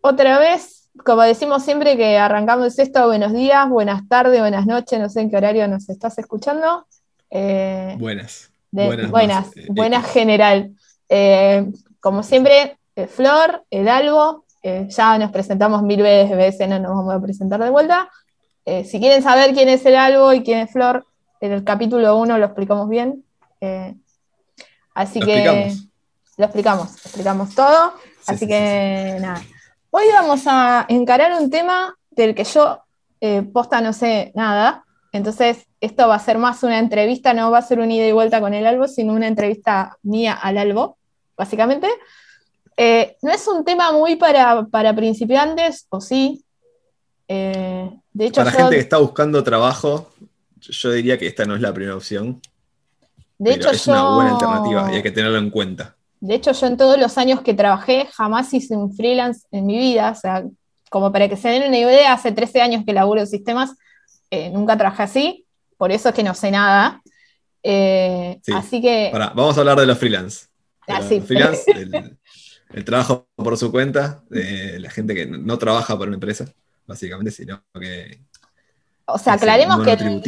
otra vez, como decimos siempre que arrancamos esto, buenos días, buenas tardes, buenas noches, no sé en qué horario nos estás escuchando. Eh, buenas. buenas, buenas, eh, buenas, general. Eh, como siempre, Flor, el Albo, ya nos presentamos mil veces, no nos vamos a presentar de vuelta. si quieren saber quién es el Albo y quién es Flor, en el capítulo 1 lo explicamos bien. así que lo explicamos, explicamos todo. así que nada. Hoy vamos a encarar un tema del que yo eh, posta no sé nada. Entonces, esto va a ser más una entrevista, no va a ser un ida y vuelta con el Albo, sino una entrevista mía al Albo, básicamente. Eh, no es un tema muy para, principiantes, o sí. Eh, de hecho, para gente que está buscando trabajo, yo diría que esta no es la primera opción. De hecho, es una buena alternativa y hay que tenerlo en cuenta. De hecho, yo en todos los años que trabajé jamás hice un freelance en mi vida. O sea, como para que se den una idea, hace 13 años que laburo en sistemas, eh, nunca trabajé así. Por eso es que no sé nada. Eh, así que. vamos a hablar de los freelance. Ah, freelance, el, trabajo por su cuenta, la gente que no trabaja para una empresa, básicamente, sino que. O sea, aclaremos que el,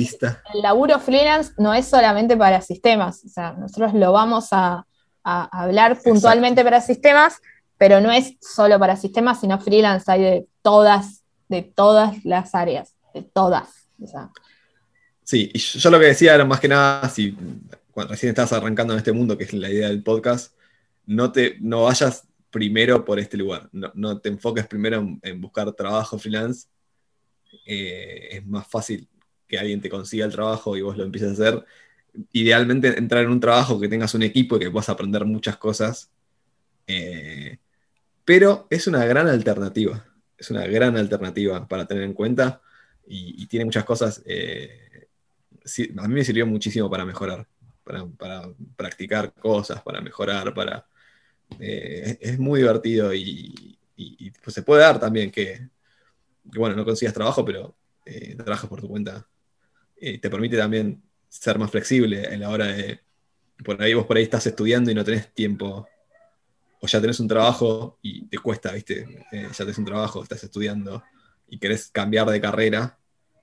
el laburo freelance no es solamente para sistemas. O sea, nosotros lo vamos a a hablar puntualmente para sistemas, pero no es solo para sistemas, sino freelance hay de todas, de todas las áreas, de todas. Sí, y yo lo que decía era más que nada, si cuando recién estás arrancando en este mundo, que es la idea del podcast, no, te, no vayas primero por este lugar, no, te enfoques primero en, buscar trabajo freelance, eh, es más fácil que alguien te consiga el trabajo y vos lo empieces a hacer idealmente entrar en un trabajo que tengas un equipo y que puedas aprender muchas cosas. Eh, pero es una gran alternativa. Es una gran alternativa para tener en cuenta y, tiene muchas cosas. Eh, a mí me sirvió muchísimo para mejorar, para, practicar cosas, para mejorar, para. Eh, es muy divertido y, pues se puede dar también que, bueno, no consigas trabajo, pero trabajas por tu cuenta. te permite también ser más flexible en la hora de. Por ahí vos por ahí estás estudiando y no tenés tiempo. O ya tenés un trabajo y te cuesta, ¿viste? Eh, ya tenés un trabajo, estás estudiando y querés cambiar de carrera.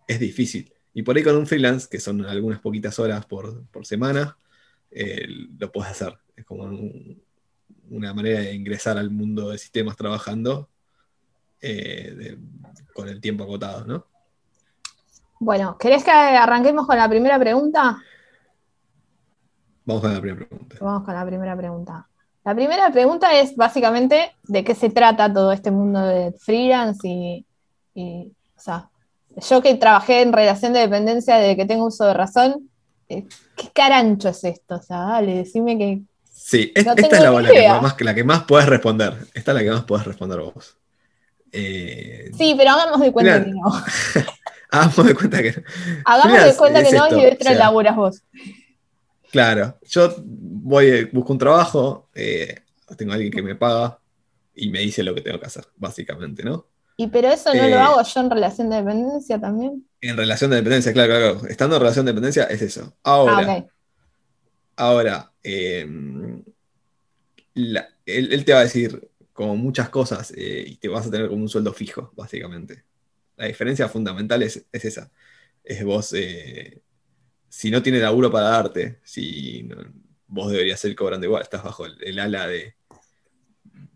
Es difícil. Y por ahí con un freelance, que son algunas poquitas horas por, semana, eh, lo puedes hacer. Es como una manera de ingresar al mundo de sistemas trabajando eh, con el tiempo acotado, ¿no? Bueno, ¿querés que arranquemos con la primera pregunta? Vamos con la primera pregunta. Vamos con la primera pregunta. La primera pregunta es básicamente de qué se trata todo este mundo de freelance y, o sea, yo que trabajé en relación de dependencia desde que tengo uso de razón, eh, ¿qué carancho es esto? O sea, dale, decime que... Sí, esta es la, más, la que más puedes responder. Esta es la que más puedes responder vos. Eh, sí, pero hagamos de cuenta que no. Hagamos de cuenta que no. Hagamos de cuenta que no y de laburas vos. Claro, yo voy, busco un trabajo, eh, tengo a alguien que me paga y me dice lo que tengo que hacer, básicamente, ¿no? Y pero eso no lo eh, hago yo en relación de dependencia también. En relación de dependencia, claro, claro. Estando en relación de dependencia es eso. Ahora, ah, ahora él, te va a decir como muchas cosas eh, y te vas a tener como un sueldo fijo, básicamente. La diferencia fundamental es, esa. Es vos, eh, si no tiene laburo para darte, si vos deberías ser cobrando igual, estás bajo el, ala de,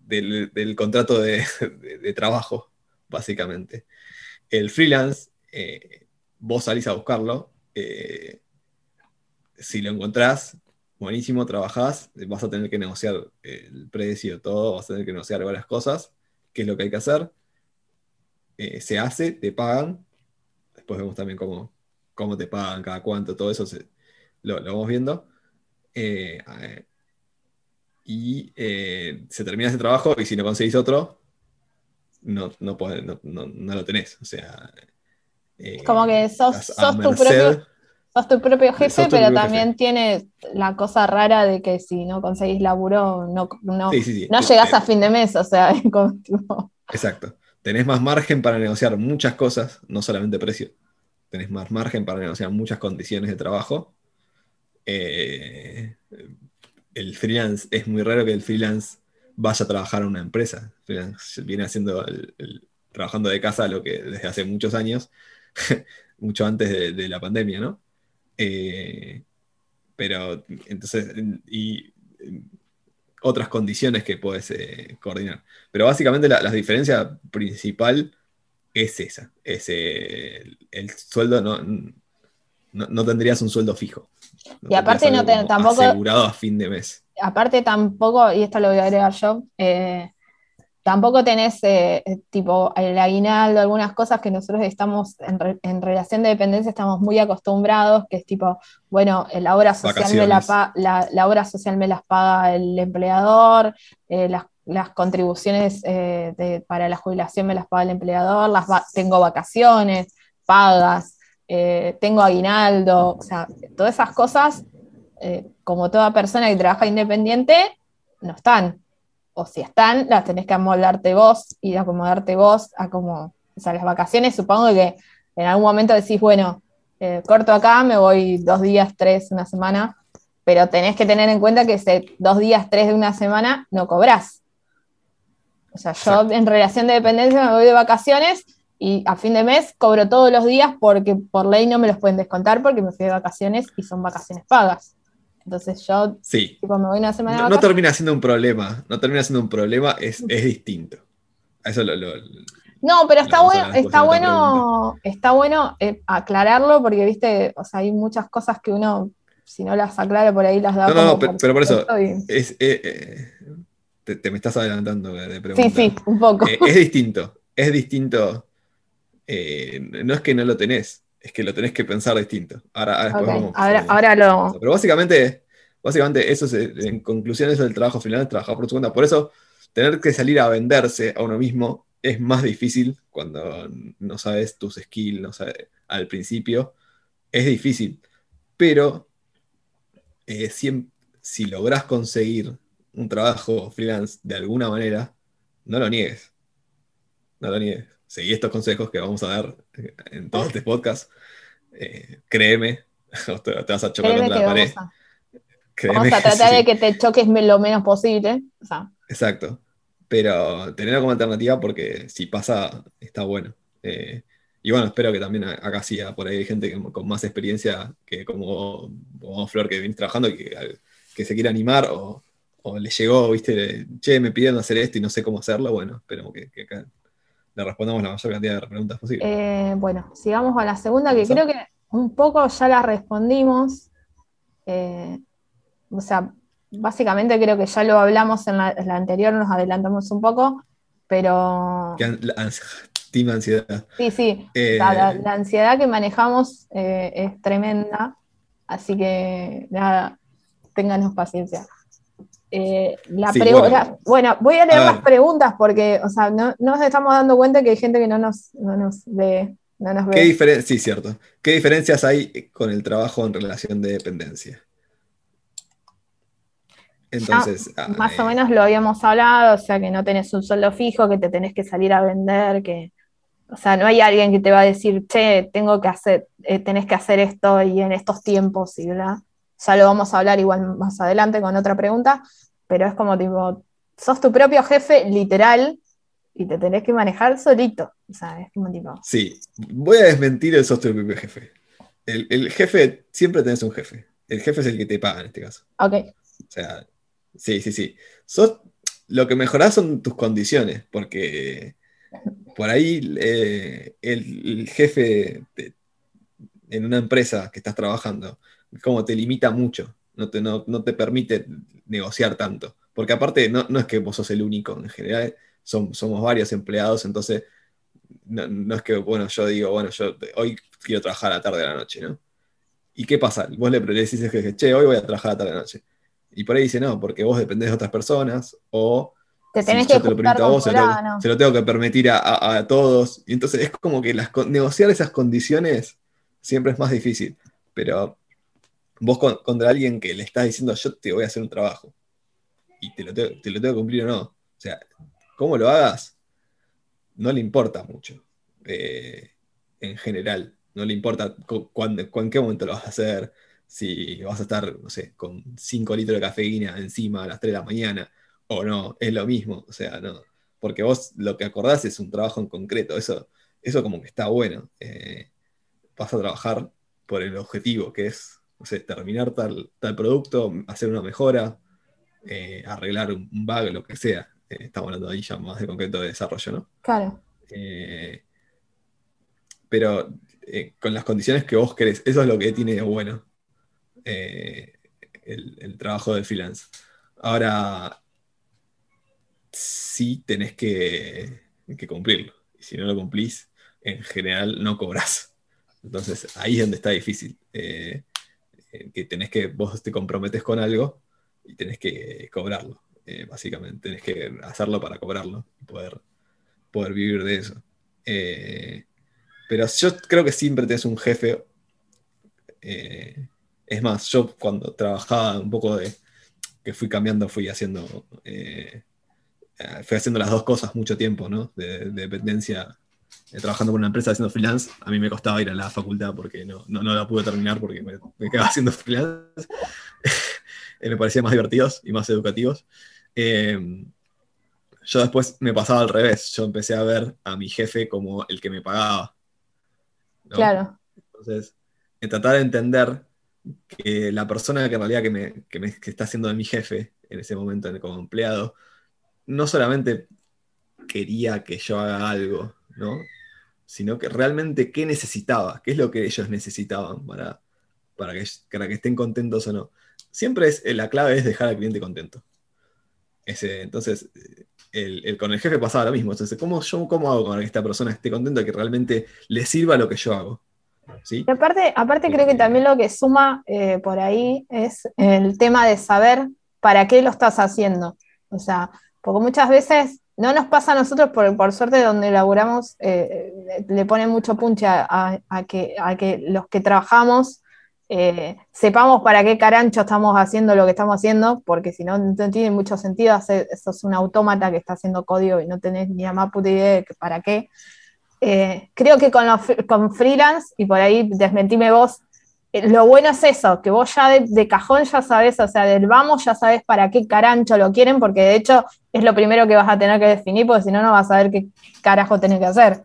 del, contrato de, trabajo, básicamente. El freelance, eh, vos salís a buscarlo, eh, si lo encontrás, buenísimo, trabajás, vas a tener que negociar el precio, todo, vas a tener que negociar varias cosas, qué es lo que hay que hacer eh, se hace, te pagan. Después vemos también cómo, cómo te pagan, cada cuánto, todo eso lo, vamos viendo. Eh, y eh, se termina ese trabajo y si no conseguís otro, no, no, lo tenés. O sea. Como que sos, tu propio, jefe, pero también tiene la cosa rara de que si no conseguís laburo, no, no, llegás a fin de mes. O sea, Exacto tenés más margen para negociar muchas cosas, no solamente precio, tenés más margen para negociar muchas condiciones de trabajo. Eh, el freelance, es muy raro que el freelance vaya a trabajar en una empresa. Viene haciendo trabajando de casa lo que desde hace muchos años, mucho antes de, la pandemia, ¿no? Eh, pero entonces, y otras condiciones que puedes eh, coordinar. Pero básicamente la, diferencia principal es esa. Es, el, sueldo no, no, tendrías un sueldo fijo. y aparte no te, tampoco... Asegurado a fin de mes. Aparte tampoco, y esto lo voy a agregar yo, eh, tampoco tenés eh, tipo el aguinaldo, algunas cosas que nosotros estamos en, relación de dependencia estamos muy acostumbrados, que es tipo, bueno, la obra social, me la, la, obra social me las paga el empleador, eh, las, contribuciones para la jubilación me las paga el empleador, las tengo vacaciones, pagas, eh, tengo aguinaldo, o sea, todas esas cosas, eh, como toda persona que trabaja independiente, no están. O si están, las tenés que amoldarte vos y acomodarte vos a como, o sea, las vacaciones supongo que en algún momento decís, bueno, eh, corto acá, me voy dos días, tres, una semana, pero tenés que tener en cuenta que ese dos días, tres de una semana no cobrás. O sea, yo en relación de dependencia me voy de vacaciones y a fin de mes cobro todos los días porque por ley no me los pueden descontar porque me fui de vacaciones y son vacaciones pagas. Entonces yo sí. me voy una semana no, termina siendo un problema, no termina siendo un problema, es, es distinto. Eso lo, no, pero está bueno, está bueno, está bueno eh, aclararlo porque viste, o sea, hay muchas cosas que uno, si no las aclara por ahí las da. No, no, pero, por eso es, eh, eh, te, me estás adelantando de pregunta. Sí, sí, un poco. es distinto, es distinto eh, no es que no lo tenés, es que lo tenés que pensar distinto. Ahora, ahora, lo. Pero básicamente, básicamente eso es, en conclusión, eso es el trabajo final, trabajar por su cuenta. Por eso, tener que salir a venderse a uno mismo es más difícil cuando no sabes tus skills, no sabes, al principio. Es difícil. Pero eh, si, si lográs conseguir un trabajo freelance de alguna manera, no lo niegues. No lo niegues seguí estos consejos que vamos a dar en todo este podcast, eh, créeme, te, vas a chocar contra la pared. Vamos a, tratar de que te choques lo menos posible. Exacto. Pero tenerlo como alternativa porque si pasa, está bueno. Eh, y bueno, espero que también acá sí, por ahí hay gente con más experiencia que como, Flor que viene trabajando y que, se quiere animar o, le llegó, viste, che, me pidieron hacer esto y no sé cómo hacerlo. Bueno, esperemos que, que acá le respondamos la mayor cantidad de preguntas posibles. Eh, bueno, sigamos a la segunda, que creo que un poco ya la respondimos. Eh, o sea, básicamente creo que ya lo hablamos en la, anterior, nos adelantamos un poco, pero... La, ansiedad. Sí, sí, eh, la, ansiedad que manejamos es tremenda, así que nada, ténganos paciencia. Eh, la bueno. voy a leer las preguntas porque, o sea, no, nos estamos dando cuenta que hay gente que no nos, ve. No nos ve. ¿Qué sí, cierto. ¿Qué diferencias hay con el trabajo en relación de dependencia? Entonces, ah, más o menos lo habíamos hablado, o sea, que no tenés un sueldo fijo, que te tenés que salir a vender, que, o sea, no hay alguien que te va a decir, che, tengo que hacer, eh, tenés que hacer esto y en estos tiempos y bla. Ya lo vamos a hablar igual más adelante con otra pregunta, pero es como tipo, sos tu propio jefe literal y te tenés que manejar solito. O sea, es como tipo. Sí, voy a desmentir el sos tu propio jefe. El, jefe, siempre tenés un jefe. El jefe es el que te paga en este caso. Ok. O sea, sí, sí, sí. Sos, lo que mejorás son tus condiciones, porque por ahí eh, el, jefe en una empresa que estás trabajando, como te limita mucho no te, no, te permite negociar tanto. Porque aparte, no, es que vos sos el único, en general somos varios empleados, entonces no, es que, bueno, yo digo, bueno, yo hoy quiero trabajar a la tarde de la noche, ¿no? ¿Y qué pasa? Vos le decís que, che, hoy voy a trabajar a la tarde de la noche. Y por ahí dice, no, porque vos dependés de otras personas, o te tenés que yo te lo permito a vos, se lo, tengo que permitir a, todos. Y entonces es como que las, negociar esas condiciones siempre es más difícil. Pero vos contra alguien que le estás diciendo yo te voy a hacer un trabajo y te lo, tengo, que cumplir o no. O sea, cómo lo hagas, no le importa mucho. Eh, en general, no le importa en qué momento lo vas a hacer, si vas a estar, no sé, con 5 litros de cafeína encima a las 3 de la mañana, o no, es lo mismo, o sea, no, porque vos lo que acordás es un trabajo en concreto, eso, eso como que está bueno. Eh, vas a trabajar por el objetivo, que es terminar tal, tal producto, hacer una mejora, eh, arreglar un, bug, lo que sea. Eh, estamos hablando ahí ya más de concreto de desarrollo, ¿no? Claro. pero con las condiciones que vos querés, eso es lo que tiene bueno el, el trabajo de freelance. Ahora, sí tenés que, cumplirlo. Y si no lo cumplís, en general no cobras. Entonces ahí es donde está difícil. Eh, eh, que tenés que, vos te comprometes con algo y tenés que cobrarlo, eh, básicamente. Tenés que hacerlo para cobrarlo y poder, poder vivir de eso. pero yo creo que siempre tenés un jefe. es más, yo cuando trabajaba un poco de que fui cambiando, fui haciendo fui haciendo las dos cosas mucho tiempo, ¿no? De, dependencia, trabajando con una empresa haciendo freelance. A mí me costaba ir a la facultad porque no, no, la pude terminar porque me, quedaba haciendo freelance. Eh, me parecía más divertidos y más educativos. yo después me pasaba al revés. Yo empecé a ver a mi jefe como el que me pagaba. Claro. Entonces, en tratar de entender que la persona que en realidad que me, que me que está haciendo de mi jefe en ese momento como empleado, no solamente quería que yo haga algo, ¿no? Sino que realmente qué necesitaba, qué es lo que ellos necesitaban para, para, que, para que estén contentos o no. Siempre es, la clave es dejar al cliente contento. Entonces, el, con el jefe pasaba lo mismo. Entonces, ¿cómo, yo, ¿cómo hago para que esta persona esté contenta, que realmente le sirva lo que yo hago? ¿Sí? Aparte, aparte creo que también lo que suma eh, por ahí es el tema de saber para qué lo estás haciendo. O sea, porque muchas veces no nos pasa a nosotros, por, por suerte donde laburamos, eh, le pone mucho punche a, que, a que los que trabajamos eh, sepamos para qué carancho estamos haciendo lo que estamos haciendo, porque si no, no tiene mucho sentido hacer, eso es un autómata que está haciendo código y no tenés ni la más puta idea de para qué. Eh, creo que con, con freelance, y por ahí desmentime vos, eh, lo bueno es eso, que vos ya de, cajón ya sabes, o sea, del vamos ya sabes para qué carancho lo quieren, porque de hecho es lo primero que vas a tener que definir, porque si no, no vas a saber qué carajo tenés que hacer.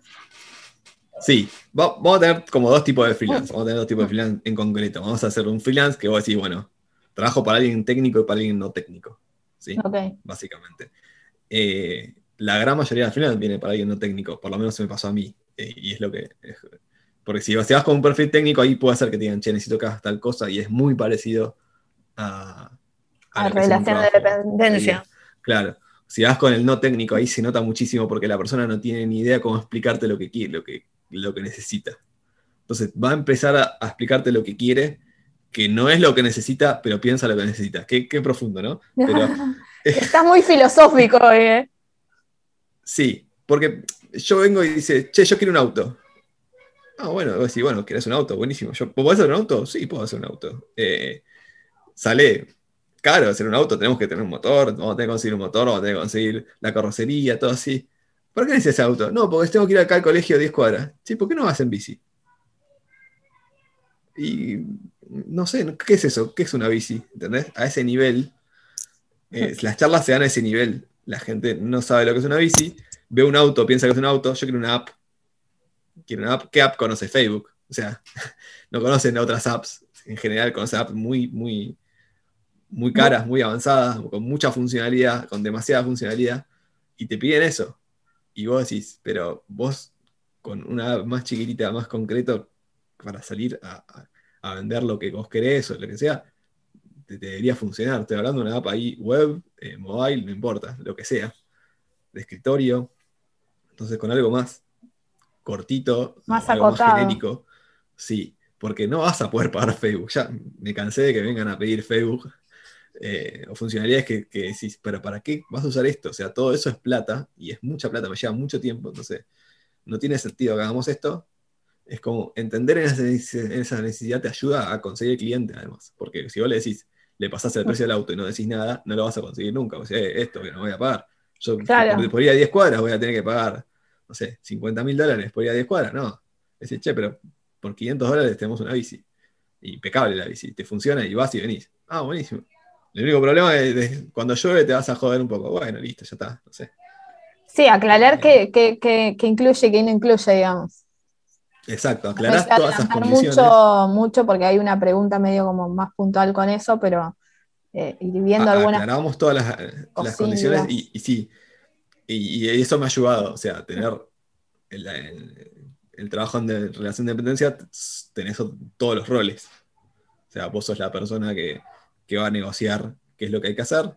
Sí, vamos a tener como dos tipos de freelance, vamos a tener dos tipos de freelance en concreto. Vamos a hacer un freelance que vos decís, bueno, trabajo para alguien técnico y para alguien no técnico, ¿sí? Básicamente. Eh, la gran mayoría de freelance viene para alguien no técnico, por lo menos se me pasó a mí, eh, y es lo que porque si vas con un perfil técnico, ahí puede ser que te digan, che, necesito que hagas tal cosa, y es muy parecido a. A, relación de dependencia. Claro. Si vas con el no técnico, ahí se nota muchísimo porque la persona no tiene ni idea cómo explicarte lo que quiere, lo que, lo que necesita. Entonces va a empezar a, explicarte lo que quiere, que no es lo que necesita, pero piensa lo que necesita. Qué, profundo, ¿no? Pero, Estás muy filosófico, ¿eh? Sí, porque yo vengo y dice, che, yo quiero un auto. Ah, bueno, vos decís, bueno, ¿querés un auto? Buenísimo. ¿Yo, ¿Puedo hacer un auto? Sí, puedo hacer un auto. Eh, sale caro hacer un auto, tenemos que tener un motor, vamos a tener que conseguir un motor, vamos a tener que conseguir la carrocería, todo así. ¿Por qué necesitas auto? No, porque tengo que ir acá al colegio 10 cuadras. Sí, ¿por qué no vas en bici? Y no sé, ¿qué es eso? ¿Qué es una bici? ¿Entendés? A ese nivel, eh, las charlas se dan a ese nivel. La gente no sabe lo que es una bici, ve un auto, piensa que es un auto, yo quiero una app, ¿qué app conoce Facebook? O sea, no conocen otras apps. En general conocen apps muy, muy, muy caras, muy avanzadas, con mucha funcionalidad, con demasiada funcionalidad, y te piden eso. Y vos decís, pero vos con una app más chiquitita, más concreto, para salir a, vender lo que vos querés o lo que sea, te, debería funcionar. Estoy hablando de una app ahí web, eh, mobile, no importa, lo que sea, de escritorio. Entonces, con algo más cortito, más acotado. genérico. Sí, porque no vas a poder pagar Facebook. Ya me cansé de que vengan a pedir Facebook eh, o funcionalidades que, decís, pero ¿para qué vas a usar esto? O sea, todo eso es plata y es mucha plata, me lleva mucho tiempo, entonces no tiene sentido que hagamos esto. Es como entender esa necesidad te ayuda a conseguir cliente, además, porque si vos le decís, le pasás el precio del auto y no decís nada, no lo vas a conseguir nunca. O sea, esto que no voy a pagar. Yo por, ir a 10 cuadras voy a tener que pagar no sé, 50 mil dólares por ir a 10 cuadras, no. Dice, che, pero por 500 dólares tenemos una bici. Impecable la bici, te funciona y vas y venís. Ah, buenísimo. El único problema es, cuando llueve te vas a joder un poco. Bueno, listo, ya está, no sé. Sí, aclarar qué que, incluye y qué no incluye, digamos. Exacto, aclarar todas esas condiciones. Mucho, mucho porque hay una pregunta medio como más puntual con eso, pero eh, ir viendo algunas. Aclaramos todas las, condiciones y, sí, y, eso me ha ayudado, o sea, tener el, trabajo en relación de dependencia, tenés todos los roles. O sea, vos sos la persona que, va a negociar qué es lo que hay que hacer.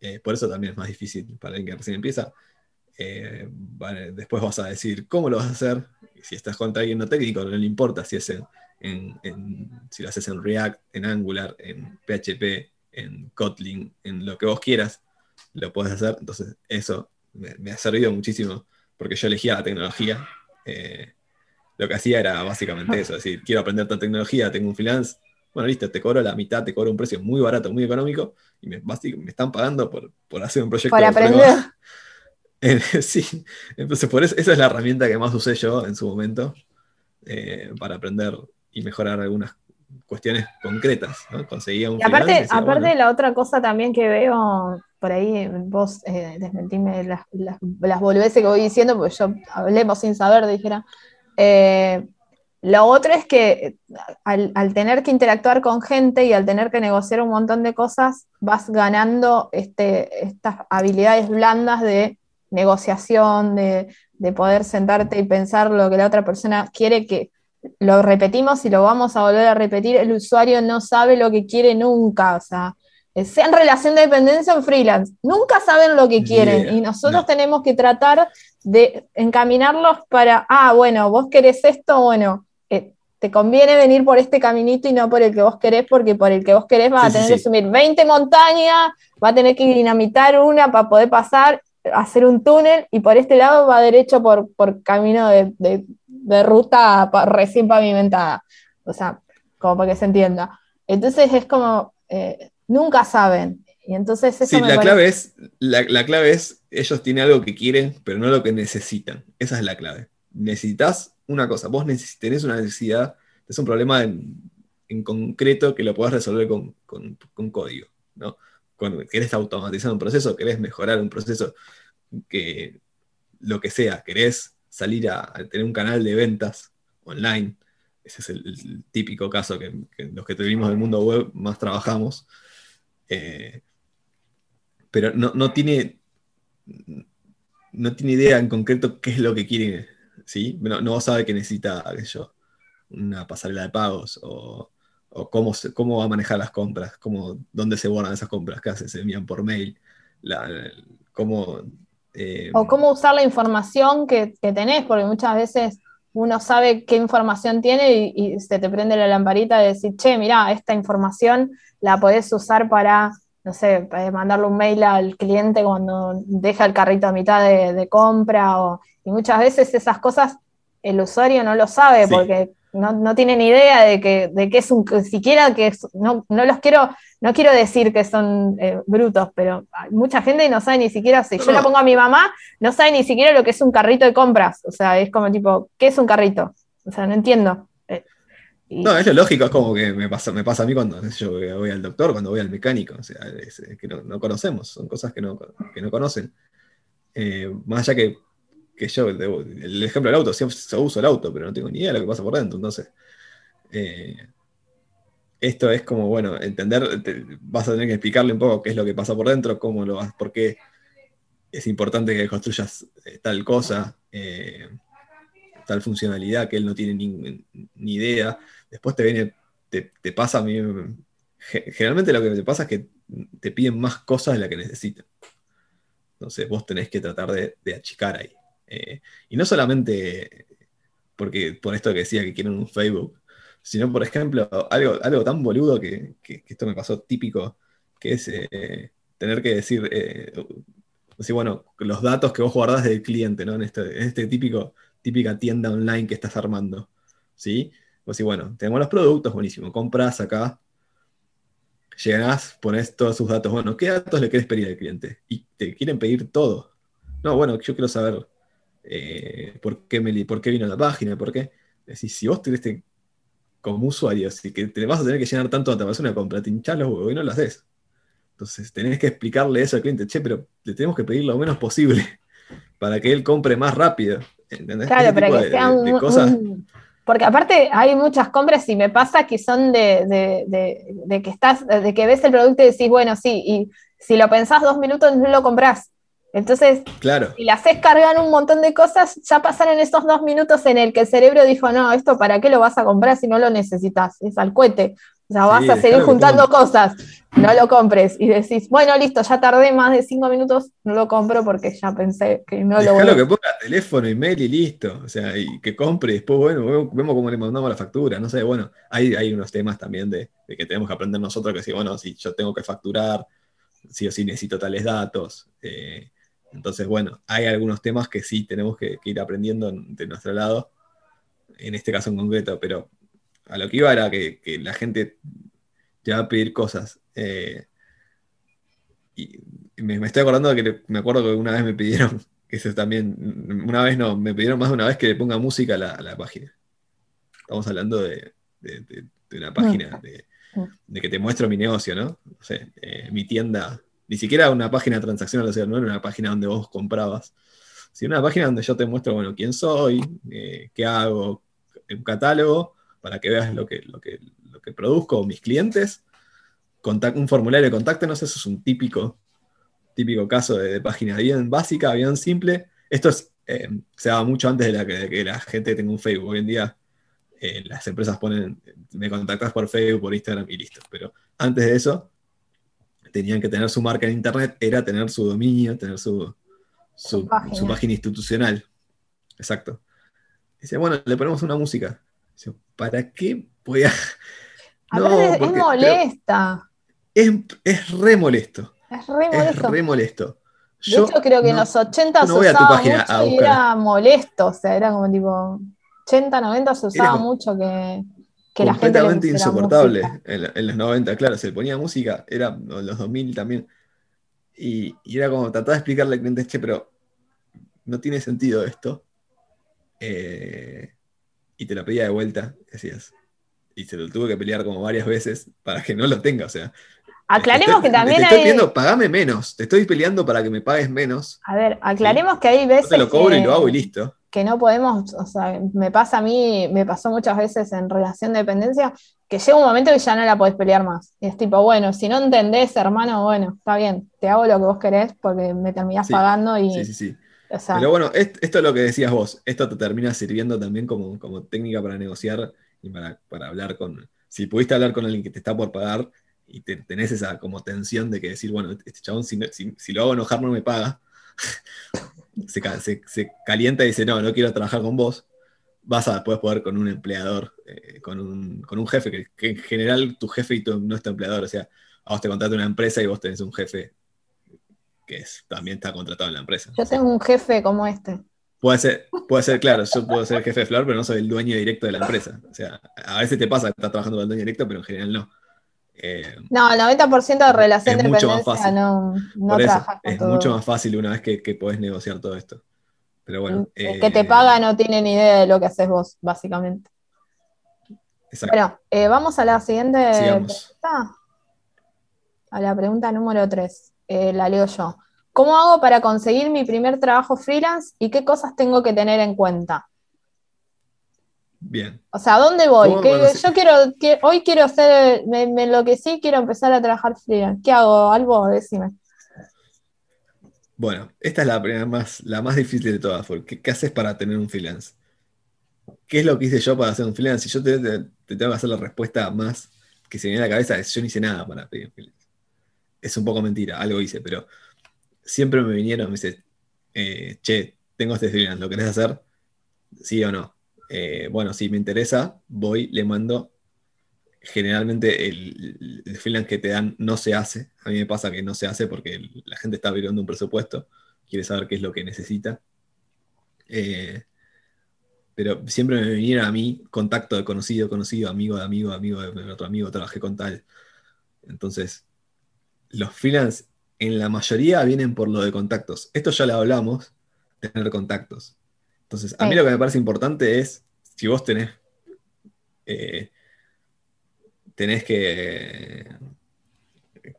Eh, por eso también es más difícil para alguien que recién empieza. Eh, después vas a decir cómo lo vas a hacer. Si estás contra alguien no técnico, no le importa si, es en, si lo haces en React, en Angular, en PHP, en Kotlin, en lo que vos quieras, lo puedes hacer. Entonces, eso me, ha servido muchísimo porque yo elegía la tecnología. Eh, lo que hacía era básicamente eso: es decir, quiero aprender esta tecnología, tengo un freelance. Bueno, listo, te cobro la mitad, te cobro un precio muy barato, muy económico, y me, me están pagando por, hacer un proyecto. Para aprender. sí, entonces por eso, esa es la herramienta que más usé yo en su momento eh, para aprender y mejorar algunas cuestiones concretas. ¿no? Conseguía un y aparte, aparte la otra cosa también que veo, por ahí vos eh, desmentime las, las, las, que voy diciendo, porque yo hablemos sin saber, dijera. Eh, lo otro es que al, al, tener que interactuar con gente y al tener que negociar un montón de cosas, vas ganando este, estas habilidades blandas de negociación, de, poder sentarte y pensar lo que la otra persona quiere que lo repetimos y lo vamos a volver a repetir, el usuario no sabe lo que quiere nunca, o sea, sea en relación de dependencia o en freelance, nunca saben lo que quieren y nosotros tenemos que tratar de encaminarlos para, ah, bueno, vos querés esto, bueno, eh, te conviene venir por este caminito y no por el que vos querés, porque por el que vos querés vas a tener que subir 20 montañas, va a tener que dinamitar una para poder pasar hacer un túnel y por este lado va derecho por, camino de, ruta recién pavimentada. O sea, como para que se entienda. Entonces es como, eh, nunca saben. Y entonces eso sí, la, clave es, la, clave es, ellos tienen algo que quieren, pero no lo que necesitan. Esa es la clave. Necesitas una cosa, vos tenés una necesidad, es un problema en, concreto que lo podés resolver con, con código, ¿no? cuando querés automatizar un proceso, querés mejorar un proceso, que lo que sea, querés salir a, tener un canal de ventas online, ese es el, típico caso que, los que tuvimos del mundo web más trabajamos, eh, pero no, tiene no tiene idea en concreto qué es lo que quiere, ¿sí? No, no sabe que necesita, una pasarela de pagos o cómo, cómo va a manejar las compras, cómo, dónde se guardan esas compras, qué hace, se envían por mail, cómo... Eh, o cómo usar la información que, tenés, porque muchas veces uno sabe qué información tiene y, se te prende la lamparita de decir, che, mira, esta información la podés usar para, no sé, para mandarle un mail al cliente cuando deja el carrito a mitad de, compra, o, y muchas veces esas cosas el usuario no lo sabe porque no, no, tienen idea de que, de que es un, siquiera que no, no, los quiero, no quiero decir que son eh, brutos, pero mucha gente no sabe ni siquiera, si yo le pongo a mi mamá, no sabe ni siquiera lo que es un carrito de compras, o sea, es como tipo, ¿qué es un carrito? O sea, no entiendo. No, es lo lógico, es como que me pasa, me pasa a mí cuando yo voy al doctor, cuando voy al mecánico, o sea, es, que no, conocemos, son cosas que no, que no conocen. Eh, más allá que que yo, el ejemplo del auto, siempre uso el auto, pero no tengo ni idea de lo que pasa por dentro. Entonces, eh, esto es como, bueno, entender, vas a tener que explicarle un poco qué es lo que pasa por dentro, cómo lo vas, por qué es importante que construyas eh, tal cosa, tal funcionalidad que él no tiene ni, idea. Después te viene, te, pasa a mí, generalmente lo que te pasa es que te piden más cosas de las que necesitan. Entonces vos tenés que tratar de achicar ahí. Eh, y no solamente porque por esto que decía que quieren un Facebook, sino por ejemplo, algo, algo tan boludo que, esto me pasó típico, que es eh, tener que decir, eh, bueno, los datos que vos guardás del cliente, ¿no? En este, este típico, típica tienda online que estás armando, ¿sí? Vos decís, bueno, tenemos los productos, buenísimo, compras acá, llegás, pones todos sus datos, bueno, ¿qué datos le querés pedir al cliente? Y te quieren pedir todo. No, bueno, yo quiero saber eh, ¿por, qué me, ¿por, qué vino a la página? ¿Por qué? Decir, si vos tenés como usuario, así que te vas a tener que llenar tanto a una compra, te hinchás los huevos y no lo haces. Entonces tenés que explicarle eso al cliente, che, pero le tenemos que pedir lo menos posible para que él compre más rápido. ¿Entendés? Claro, pero que sea un, Porque aparte hay muchas compras y me pasa que son de, que estás, de que ves el producto y decís, bueno, sí, y si lo pensás dos minutos no lo compras. Entonces, claro. si le haces cargar un montón de cosas, ya pasaron esos dos minutos en el que el cerebro dijo, no, esto para qué lo vas a comprar si no lo necesitas, es al cohete. O sea, vas a seguir juntando cosas, no lo compres. Y decís, bueno, listo, ya tardé más de cinco minutos, no lo compro porque ya pensé que no lo voy a... que ponga teléfono, email y listo. O sea, y que compre y después, bueno, vemos cómo le mandamos la factura. No sé, bueno, hay, hay unos temas también de, que tenemos que aprender nosotros, que si, bueno, si yo tengo que facturar, sí o sí necesito tales datos. Eh, entonces, bueno, hay algunos temas que sí tenemos que, ir aprendiendo de nuestro lado, en este caso en concreto, pero a lo que iba era que, la gente ya va a pedir cosas. Eh, y me, estoy acordando de que me acuerdo que una vez me pidieron, que eso también, una vez no, me pidieron más de una vez que le ponga música a la, página. Estamos hablando de, una página, de, que te muestro mi negocio, ¿no? no sé, eh, mi tienda ni siquiera una página transaccional, o sea, no era una página donde vos comprabas, sino una página donde yo te muestro, bueno, quién soy, eh, qué hago, un catálogo, para que veas lo que, lo que, lo que produzco, mis clientes, un formulario de contáctenos, eso es un típico, típico caso de, página bien básica, bien simple. Esto es, eh, se daba mucho antes de, la, que la gente tenga un Facebook. Hoy en día eh, las empresas ponen, me contactas por Facebook, por Instagram y listo. Pero antes de eso, tenían que tener su marca en Internet era tener su dominio, tener su, su, página. institucional. Exacto. Dice, bueno, le ponemos una música. ¿Para qué voy a.? No, es, molesta. Es, es, re molesto. Es re molesto. Es re molesto. De hecho, creo que en los 80 se usaba mucho y era molesto. O sea, era como tipo. 80, 90 se usaba mucho que que completamente insoportable en, los 90, claro, se le ponía música, era en los 2000 también, y, era como tratar de explicarle al cliente, che, pero no tiene sentido esto, eh, y te lo pedía de vuelta, decías, y se lo tuve que pelear como varias veces para que no lo tenga, o sea. Aclaremos que también te estoy pidiendo, pagame menos, te estoy peleando para que me pagues menos. A ver, aclaremos que hay veces. te lo cobro y lo hago y listo que no podemos, o sea, me pasa a mí, me pasó muchas veces en relación de dependencia, que llega un momento que ya no la podés pelear más. Y es tipo, bueno, si no entendés, hermano, bueno, está bien, te hago lo que vos querés porque me terminás pagando y... Sí, sí, Pero bueno, esto es lo que decías vos, esto te termina sirviendo también como, como técnica para negociar y para, hablar con... Si pudiste hablar con alguien que te está por pagar y tenés esa como tensión de que decir, bueno, este chabón si, si lo hago enojar no me paga, se, calienta y dice, no, no quiero trabajar con vos, vas a después poder con un empleador, eh, con, un, jefe, que, en general tu jefe y tu, no es tu empleador, o sea, a vos te contrata una empresa y vos tenés un jefe que también está contratado en la empresa. Yo tengo un jefe como este. Puede ser, puede ser, claro, yo puedo ser jefe de Flor, pero no soy el dueño directo de la empresa. O sea, a veces te pasa que estás trabajando con el dueño directo, pero en general no. Eh, no, el 90% de relación de dependencia no, no trabaja Es mucho más fácil una vez que, que podés negociar todo esto. Pero bueno. El que te eh, paga no tiene ni idea de lo que haces vos, básicamente. Exacto. Bueno, eh, vamos a la siguiente pregunta. A la pregunta número 3. La leo yo. ¿Cómo hago para conseguir mi primer trabajo freelance y qué cosas tengo que tener en cuenta? Bien. O sea, ¿a dónde voy? yo quiero, hoy quiero hacer, me, me sí quiero empezar a trabajar freelance. ¿Qué hago, Albo? Decime. Bueno, esta es la primera más, la más difícil de todas, porque ¿qué haces para tener un freelance? ¿Qué es lo que hice yo para hacer un freelance? Si yo te, tengo que hacer la respuesta más que se me viene a la cabeza, es yo no hice nada para pedir un freelance. Es un poco mentira, algo hice, pero siempre me vinieron, me dice, eh, che, tengo este freelance, ¿lo querés hacer? ¿Sí o no? Eh, bueno, si me interesa, voy, le mando. Generalmente el, freelance que te dan no se hace. A mí me pasa que no se hace porque la gente está viendo un presupuesto, quiere saber qué es lo que necesita. Eh, pero siempre me vinieron a mí contacto de conocido, conocido, amigo de amigo, amigo de otro amigo, trabajé con tal. Entonces, los freelance en la mayoría vienen por lo de contactos. Esto ya lo hablamos, tener contactos. Entonces, a mí lo que me parece importante es, si vos tenés, eh, tenés que,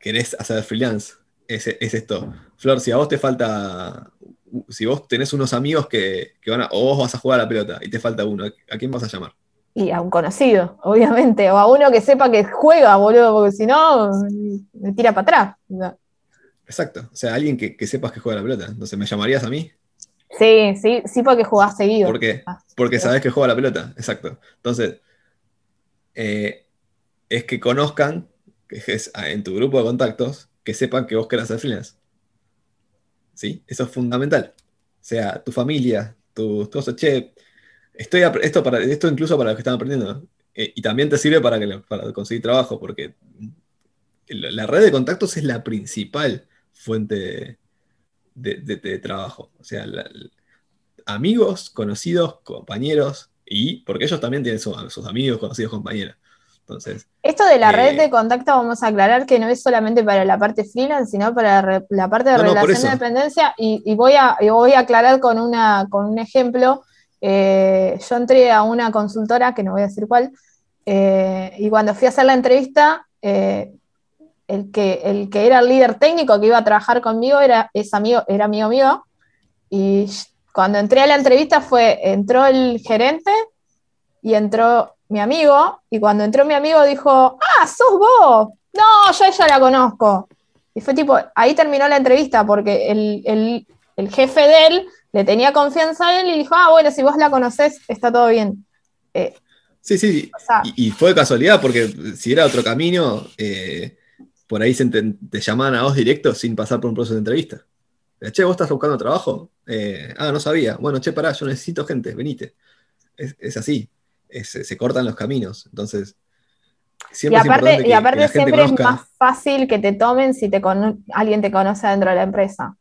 querés hacer freelance, es, es esto. Flor, si a vos te falta, si vos tenés unos amigos que, van a, o vos vas a jugar a la pelota y te falta uno, ¿a quién vas a llamar? Y a un conocido, obviamente, o a uno que sepa que juega, boludo, porque si no, me tira para atrás. Exacto, o sea, alguien que, que sepas que juega la pelota. Entonces, ¿me llamarías a mí? Sí, sí, sí, porque jugás seguido. ¿Por qué? Ah, porque sabes que juega la pelota, exacto. Entonces, eh, es que conozcan, que es en tu grupo de contactos, que sepan que vos querés hacer freelance. ¿Sí? Eso es fundamental. O sea, tu familia, tus cosas, che, estoy esto, para, esto incluso para los que están aprendiendo. Eh, y también te sirve para, que, para conseguir trabajo, porque la red de contactos es la principal fuente de, trabajo. O sea, amigos, conocidos, compañeros, y porque ellos también tienen sus, amigos, conocidos, compañeros. Entonces, Esto de la red eh, de contacto vamos a aclarar que no es solamente para la parte freelance, sino para la parte de relación de dependencia. Y, voy a, voy a aclarar con, una, con un ejemplo. Eh, yo entré a una consultora, que no voy a decir cuál, eh, y cuando fui a hacer la entrevista, el que, el que era el líder técnico que iba a trabajar conmigo era, es amigo, era amigo mío. Y cuando entré a la entrevista fue, entró el gerente y entró mi amigo. Y cuando entró mi amigo dijo, ah, sos vos. No, yo ya la conozco. Y fue tipo, ahí terminó la entrevista porque el, jefe de él le tenía confianza a él y dijo, ah, bueno, si vos la conocés, está todo bien. Eh, sí, sí, y, fue casualidad porque si era otro camino, eh, por ahí te, llamaban a vos directo sin pasar por un proceso de entrevista. Che, ¿vos estás buscando trabajo? Eh, ah, no sabía. Bueno, che, pará, yo necesito gente, venite. Es, así, se cortan los caminos. Entonces, siempre y aparte, y aparte siempre es más fácil que te tomen si te alguien te conoce dentro de la empresa.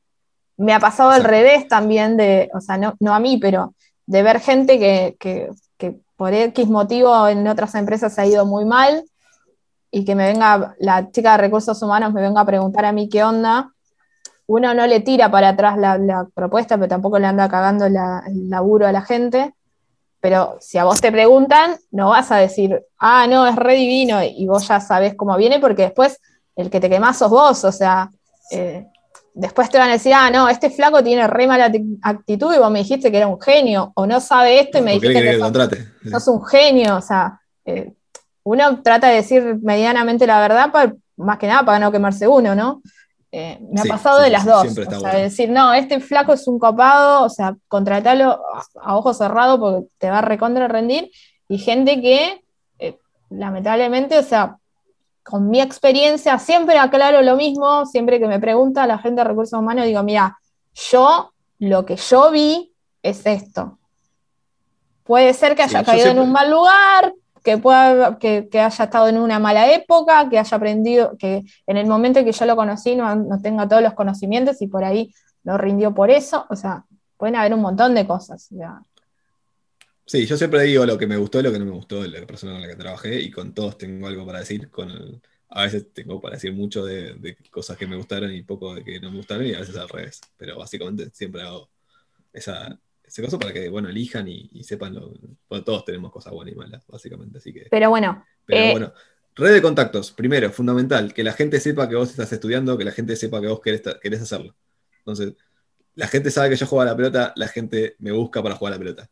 Me ha pasado al revés también de, o sea, no, a mí, pero de ver gente que, que, que por X motivo en otras empresas se ha ido muy mal y que me venga la chica de recursos humanos me venga a preguntar a mí qué onda, uno no le tira para atrás la, propuesta, pero tampoco le anda cagando el laburo a la gente. Pero si a vos te preguntan, no vas a decir, ah, no, es re divino y vos ya sabés cómo viene, porque después el que te quemás sos vos, o sea, eh, después te van a decir, ah, no, este flaco tiene re mala actitud y vos me dijiste que era un genio, o no sabe esto y me dijiste que, sos, un genio, o sea, eh, uno trata de decir medianamente la verdad, más que nada para no quemarse uno, ¿no? Eh, me ha pasado de las dos. O sea, decir, no, este flaco es un copado, o sea, contratalo a ojos cerrados porque te va a recontra rendir. Y gente que, eh, lamentablemente, o sea, con mi experiencia, siempre aclaro lo mismo, siempre que me pregunta la gente de recursos humanos, digo, mira, yo, lo que yo vi es esto. Puede ser que haya caído en un mal lugar, que, pueda, que, haya estado en una mala época, que haya aprendido, que en el momento en que yo lo conocí no, tenga todos los conocimientos y por ahí no rindió por eso. O sea, pueden haber un montón de cosas. Sí, yo siempre digo lo que me gustó y lo que no me gustó de la persona con la que trabajé y con todos tengo algo para decir. Con a veces tengo para decir mucho de, cosas que me gustaron y poco de que no me gustaron y a veces al revés. Pero básicamente siempre hago esa, ese caso para que, bueno, elijan y, sepan lo. Bueno, todos tenemos cosas buenas y malas, básicamente, así que. Pero bueno. Pero eh, bueno. Red de contactos, primero, fundamental, que la gente sepa que vos estás estudiando, que la gente sepa que vos querés, querés hacerlo. Entonces, la gente sabe que yo juego a la pelota, la gente me busca para jugar a la pelota.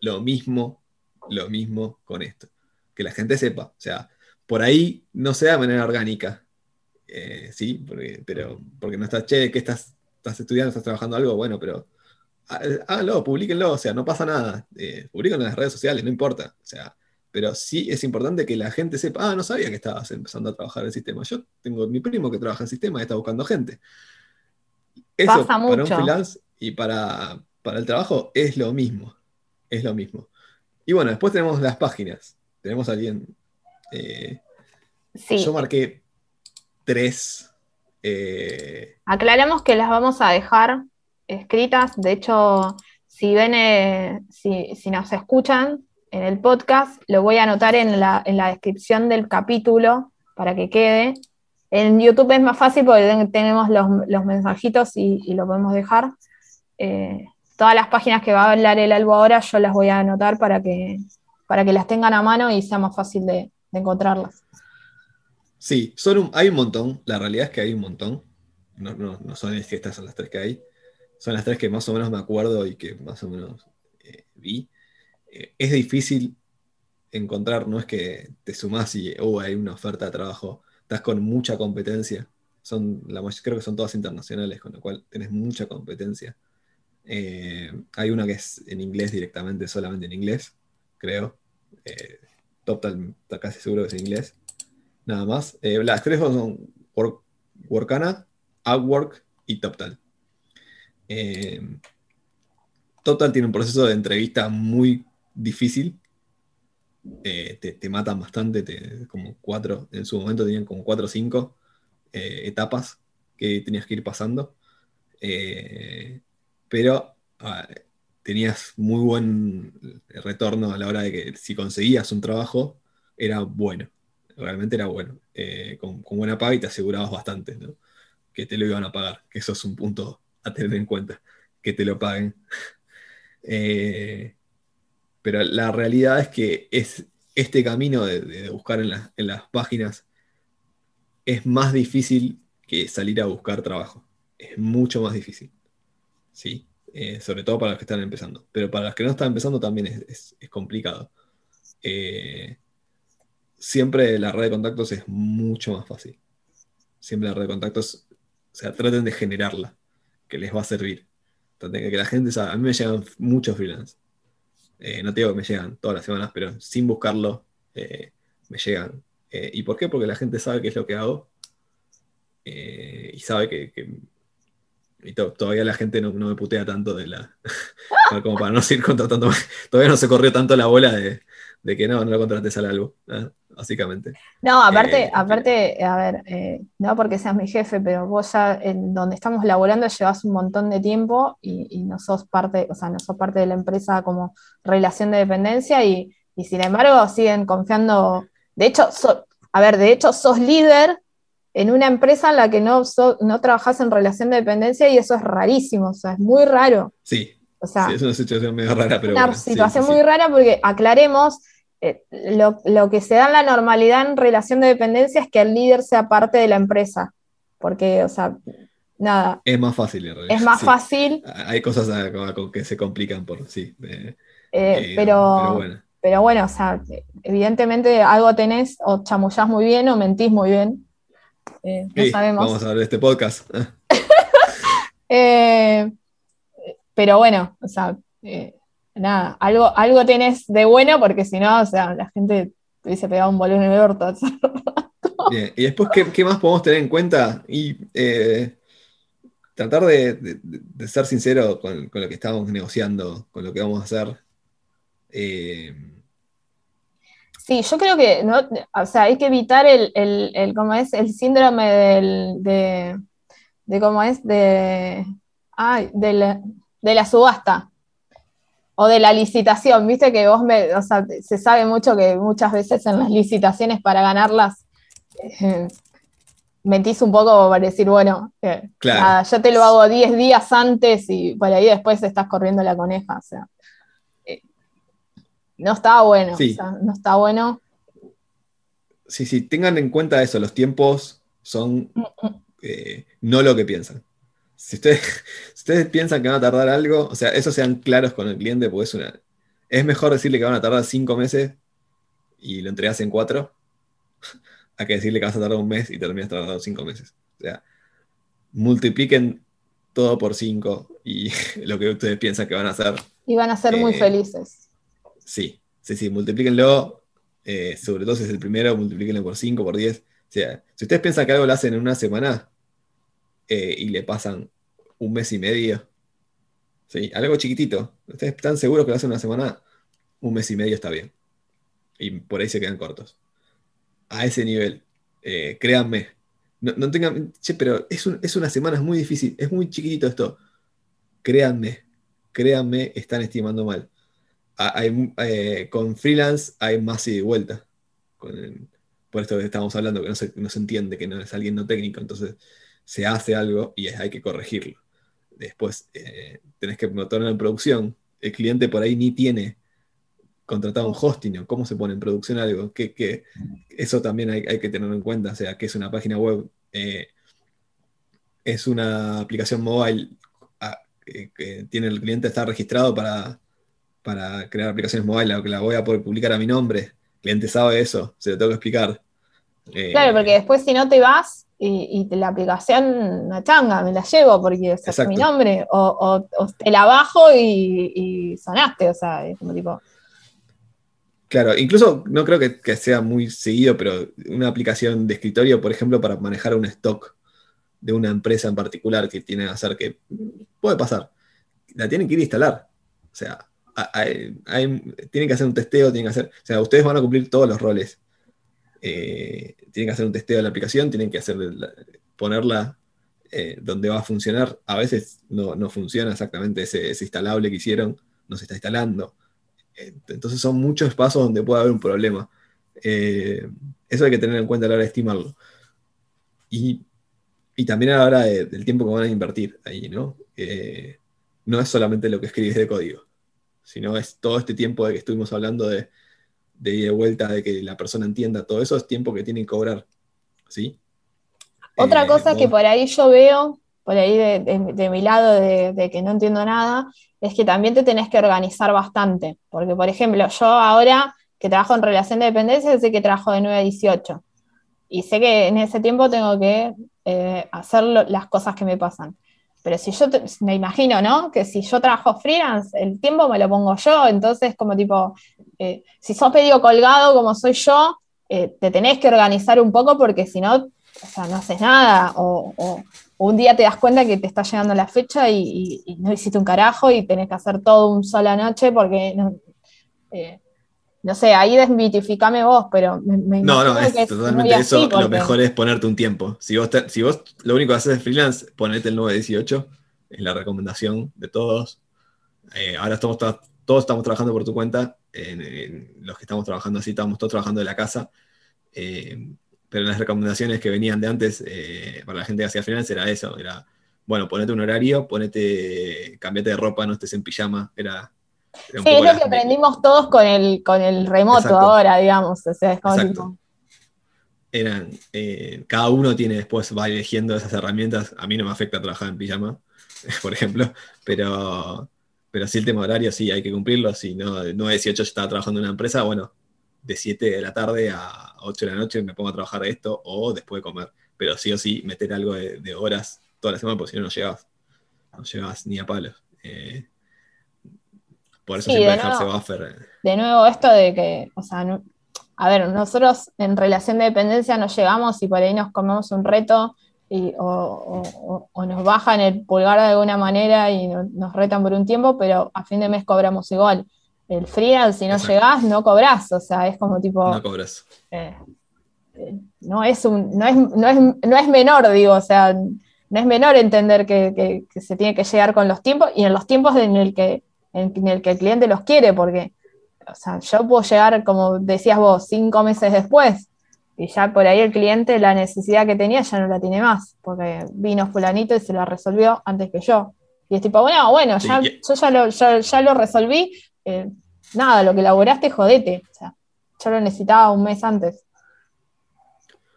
Lo mismo, lo mismo con esto. Que la gente sepa. O sea, por ahí no sea de manera orgánica. Eh, sí, pero porque no estás, che, que estás, estás estudiando, estás trabajando algo, bueno, pero háganlo, publiquenlo, o sea, no pasa nada. Eh, publiquenlo en las redes sociales, no importa. O sea, pero sí es importante que la gente sepa, ah, no sabía que estabas empezando a trabajar en el sistema. Yo tengo mi primo que trabaja en sistema y está buscando gente. Eso para un freelance y para, el trabajo es lo mismo. Es lo mismo. Y bueno, después tenemos las páginas. Tenemos a alguien. Eh, yo marqué tres. Eh, Aclaremos que las vamos a dejar escritas. De hecho, si ven, eh, si, nos escuchan en el podcast, lo voy a anotar en la, descripción del capítulo para que quede. En YouTube es más fácil porque tenemos los, mensajitos y, lo podemos dejar. Eh, todas las páginas que va a hablar el albo ahora, yo las voy a anotar para que, para que las tengan a mano y sea más fácil de, encontrarlas. Sí, son hay un montón. La realidad es que hay un montón. No, no, son es que estas son las tres que hay. Son las tres que más o menos me acuerdo y que más o menos eh, vi. Eh, es difícil encontrar, no es que te sumás y oh, hay una oferta de trabajo, estás con mucha competencia. Son, creo que son todas internacionales, con lo cual tenés mucha competencia. Eh, hay una que es en inglés directamente, solamente en inglés, creo. Eh, TopTal está casi seguro que es en inglés. Nada más. Eh, las tres son Workana, Outwork y TopTal. Eh, TopTal tiene un proceso de entrevista muy difícil. te, matan bastante, como cuatro, en su momento tenían como cuatro o cinco etapas que tenías que ir pasando. Pero ah, tenías muy buen retorno a la hora de que si conseguías un trabajo, era bueno. Realmente era bueno. Eh, con, buena paga y te asegurabas bastante, Que te lo iban a pagar. Que eso es un punto a tener en cuenta. Que te lo paguen. Eh, pero la realidad es que es este camino de, buscar en, en las páginas es más difícil que salir a buscar trabajo. Es mucho más difícil. ¿Sí? Eh, sobre todo para los que están empezando. Pero para los que no están empezando también es, complicado. Eh, siempre la red de contactos es mucho más fácil. Siempre la red de contactos, o sea, traten de generarla, que les va a servir. Traten de que la gente sabe. A mí me llegan muchos freelance. Eh, no te digo que me llegan todas las semanas, pero sin buscarlo, me llegan. ¿Y por qué? Porque la gente sabe qué es lo que hago y sabe que y todavía la gente no, me putea tanto de la. como para no seguir contratando. Todavía no se corrió tanto la bola de, que no, no lo contrates al algo, básicamente. No, aparte, eh, aparte, a ver, eh, no porque seas mi jefe, pero vos ya en donde estamos laborando llevas un montón de tiempo y, no sos parte, o sea, no sos parte de la empresa como relación de dependencia y, sin embargo siguen confiando. De hecho, a ver, de hecho, sos líder en una empresa en la que no, no trabajas en relación de dependencia y eso es rarísimo, o sea, es muy raro. Sí, o sea, es una situación medio rara, pero... Una situación muy rara porque aclaremos, eh, lo, que se da en la normalidad en relación de dependencia es que el líder sea parte de la empresa, porque, o sea, nada. Es más fácil, en realidad. Es más fácil. Hay cosas que se complican por, sí. Eh, eh, pero, bueno. pero bueno, o sea, evidentemente algo tenés o chamullás muy bien o mentís muy bien. Eh, vamos a ver este podcast. Eh, pero bueno, o sea, eh, nada, algo, algo tenés de bueno porque si no, o sea, la gente te hubiese pegado un bolón en el orto. Bien, y después, ¿qué, más podemos tener en cuenta? Y tratar de, ser sincero con, lo que estamos negociando, con lo que vamos a hacer. Sí, yo creo que no, o sea, hay que evitar el, el, ¿cómo es? el síndrome del, de, de cómo es de, ay, de, la, de la subasta o de la licitación, viste que vos me, o sea, se sabe mucho que muchas veces en las licitaciones para ganarlas eh, mentís un poco para decir, bueno, eh, yo te lo hago 10 días antes y por ahí después estás corriendo la coneja, o sea no está bueno. no está bueno. Sí, sí, tengan en cuenta eso, los tiempos son mm, mm. Eh, no lo que piensan. Si ustedes, ustedes piensan que van a tardar algo, o sea, eso sean claros con el cliente, porque es una. Es mejor decirle que van a tardar cinco meses y lo entregas en cuatro, a que decirle que vas a tardar un mes y terminas tardando cinco meses. O sea, multipliquen todo por cinco y lo que ustedes piensan que van a hacer. Y van a ser muy eh, felices. Sí, sí, sí, multiplíquenlo. Eh, sobre todo si es el primero, multiplíquenlo por 5, por 10. O sea, si ustedes piensan que algo lo hacen en una semana eh, y le pasan un mes y medio, ¿sí? algo chiquitito, ustedes están seguros que lo hacen en una semana, un mes y medio está bien. Y por ahí se quedan cortos. A ese nivel, eh, créanme. No, tengan, che, pero es, es una semana, es muy difícil, es muy chiquitito esto. Créanme, créanme, están estimando mal. Eh, con freelance hay más y de vuelta. por esto que estamos hablando, que no se, no se, entiende, que no es alguien no técnico, entonces se hace algo y hay que corregirlo. Después eh, tenés que meterlo en producción. El cliente por ahí ni tiene contratar un hosting o cómo se pone en producción algo. Que, eso también hay, que tenerlo en cuenta. O sea, que es una página web, eh, es una aplicación mobile ah, que tiene el cliente está registrado para, para crear aplicaciones mobile, que la voy a poder publicar a mi nombre. El cliente sabe eso, se lo tengo que explicar. Eh, claro, porque después si no te vas y, la aplicación, una changa, me la llevo porque es mi nombre, o, te la bajo y, sonaste, o sea, es como tipo... Claro, incluso no creo que, sea muy seguido, pero una aplicación de escritorio, por ejemplo, para manejar un stock de una empresa en particular que tiene que hacer que puede pasar, la tienen que ir a instalar. O sea, tienen que hacer un testeo, tienen que hacer, o sea, ustedes van a cumplir todos los roles eh, tienen que hacer un testeo de la aplicación, tienen que hacer ponerla eh, donde va a funcionar. A veces no, funciona exactamente ese, instalable que hicieron, no se está instalando. Eh, entonces son muchos pasos donde puede haber un problema. eso hay que tener en cuenta a la hora de estimarlo. Y, también a la hora del tiempo que van a invertir ahí, ¿no? no es solamente lo que escribes de código, sino es todo este tiempo de que estuvimos hablando de de ida y vuelta, de que la persona entienda, todo eso es tiempo que tienen que cobrar. ¿sí? Otra eh, cosa que por ahí yo veo, por ahí de, mi lado de, que no entiendo nada, es que también te tenés que organizar bastante. Porque, por ejemplo, yo ahora que trabajo en relación de dependencia, sé que trabajo de 9 a 18. Y sé que en ese tiempo tengo que eh, hacer las cosas que me pasan. Pero si yo me imagino, ¿no? Que si yo trabajo freelance, el tiempo me lo pongo yo, entonces como tipo, eh, si sos pedido colgado como soy yo, eh, te tenés que organizar un poco porque si no, o sea, no haces nada, o, un día te das cuenta que te está llegando la fecha y, no hiciste un carajo y tenés que hacer todo un sola noche porque no, eh, no sé, ahí desmitificame vos, pero me, No, no, es totalmente eso. Lo mejor es ponerte un tiempo. Si vos, si vos lo único que haces es freelance, ponete el 918. Es la recomendación de todos. Eh, ahora estamos todos estamos trabajando por tu cuenta. En, los que estamos trabajando así, estamos todos trabajando de la casa. Eh, pero las recomendaciones que venían de antes eh, para la gente que hacía freelance era eso. Era, bueno, ponete un horario, ponete, cambiate de ropa, no estés en pijama. Era Sí, es lo que aprendimos todos con el, con el remoto ahora, digamos. O sea, es como Eran, eh, cada uno tiene después, va eligiendo esas herramientas. A mí no me afecta trabajar en pijama, por ejemplo, pero, pero sí el tema horario, sí, hay que cumplirlo. Si no, no 18 yo estaba trabajando en una empresa, bueno, de 7 de la tarde a 8 de la noche me pongo a trabajar esto o después de comer. Pero sí o sí, meter algo de, horas toda la semana, porque si no, no llegabas. No llegabas ni a palos. Eh, por eso siempre dejarse buffer. De nuevo, esto de que, o sea, a ver, nosotros en relación de dependencia nos llegamos y por ahí nos comemos un reto o, nos bajan el pulgar de alguna manera y nos retan por un tiempo, pero a fin de mes cobramos igual. El freelance, si no llegás, no cobras, o sea, es como tipo. No cobras. Eh, eh, no, es un, no, es, no, es, menor, digo, o sea, no es menor entender que, que, se tiene que llegar con los tiempos y en los tiempos en el que en el que el cliente los quiere, porque, o sea, yo puedo llegar, como decías vos, cinco meses después, y ya por ahí el cliente la necesidad que tenía ya no la tiene más, porque vino fulanito y se la resolvió antes que yo. Y es tipo, bueno, bueno, ya, yo ya lo, ya, lo resolví, eh, nada, lo que elaboraste, jodete. O sea, yo lo necesitaba un mes antes.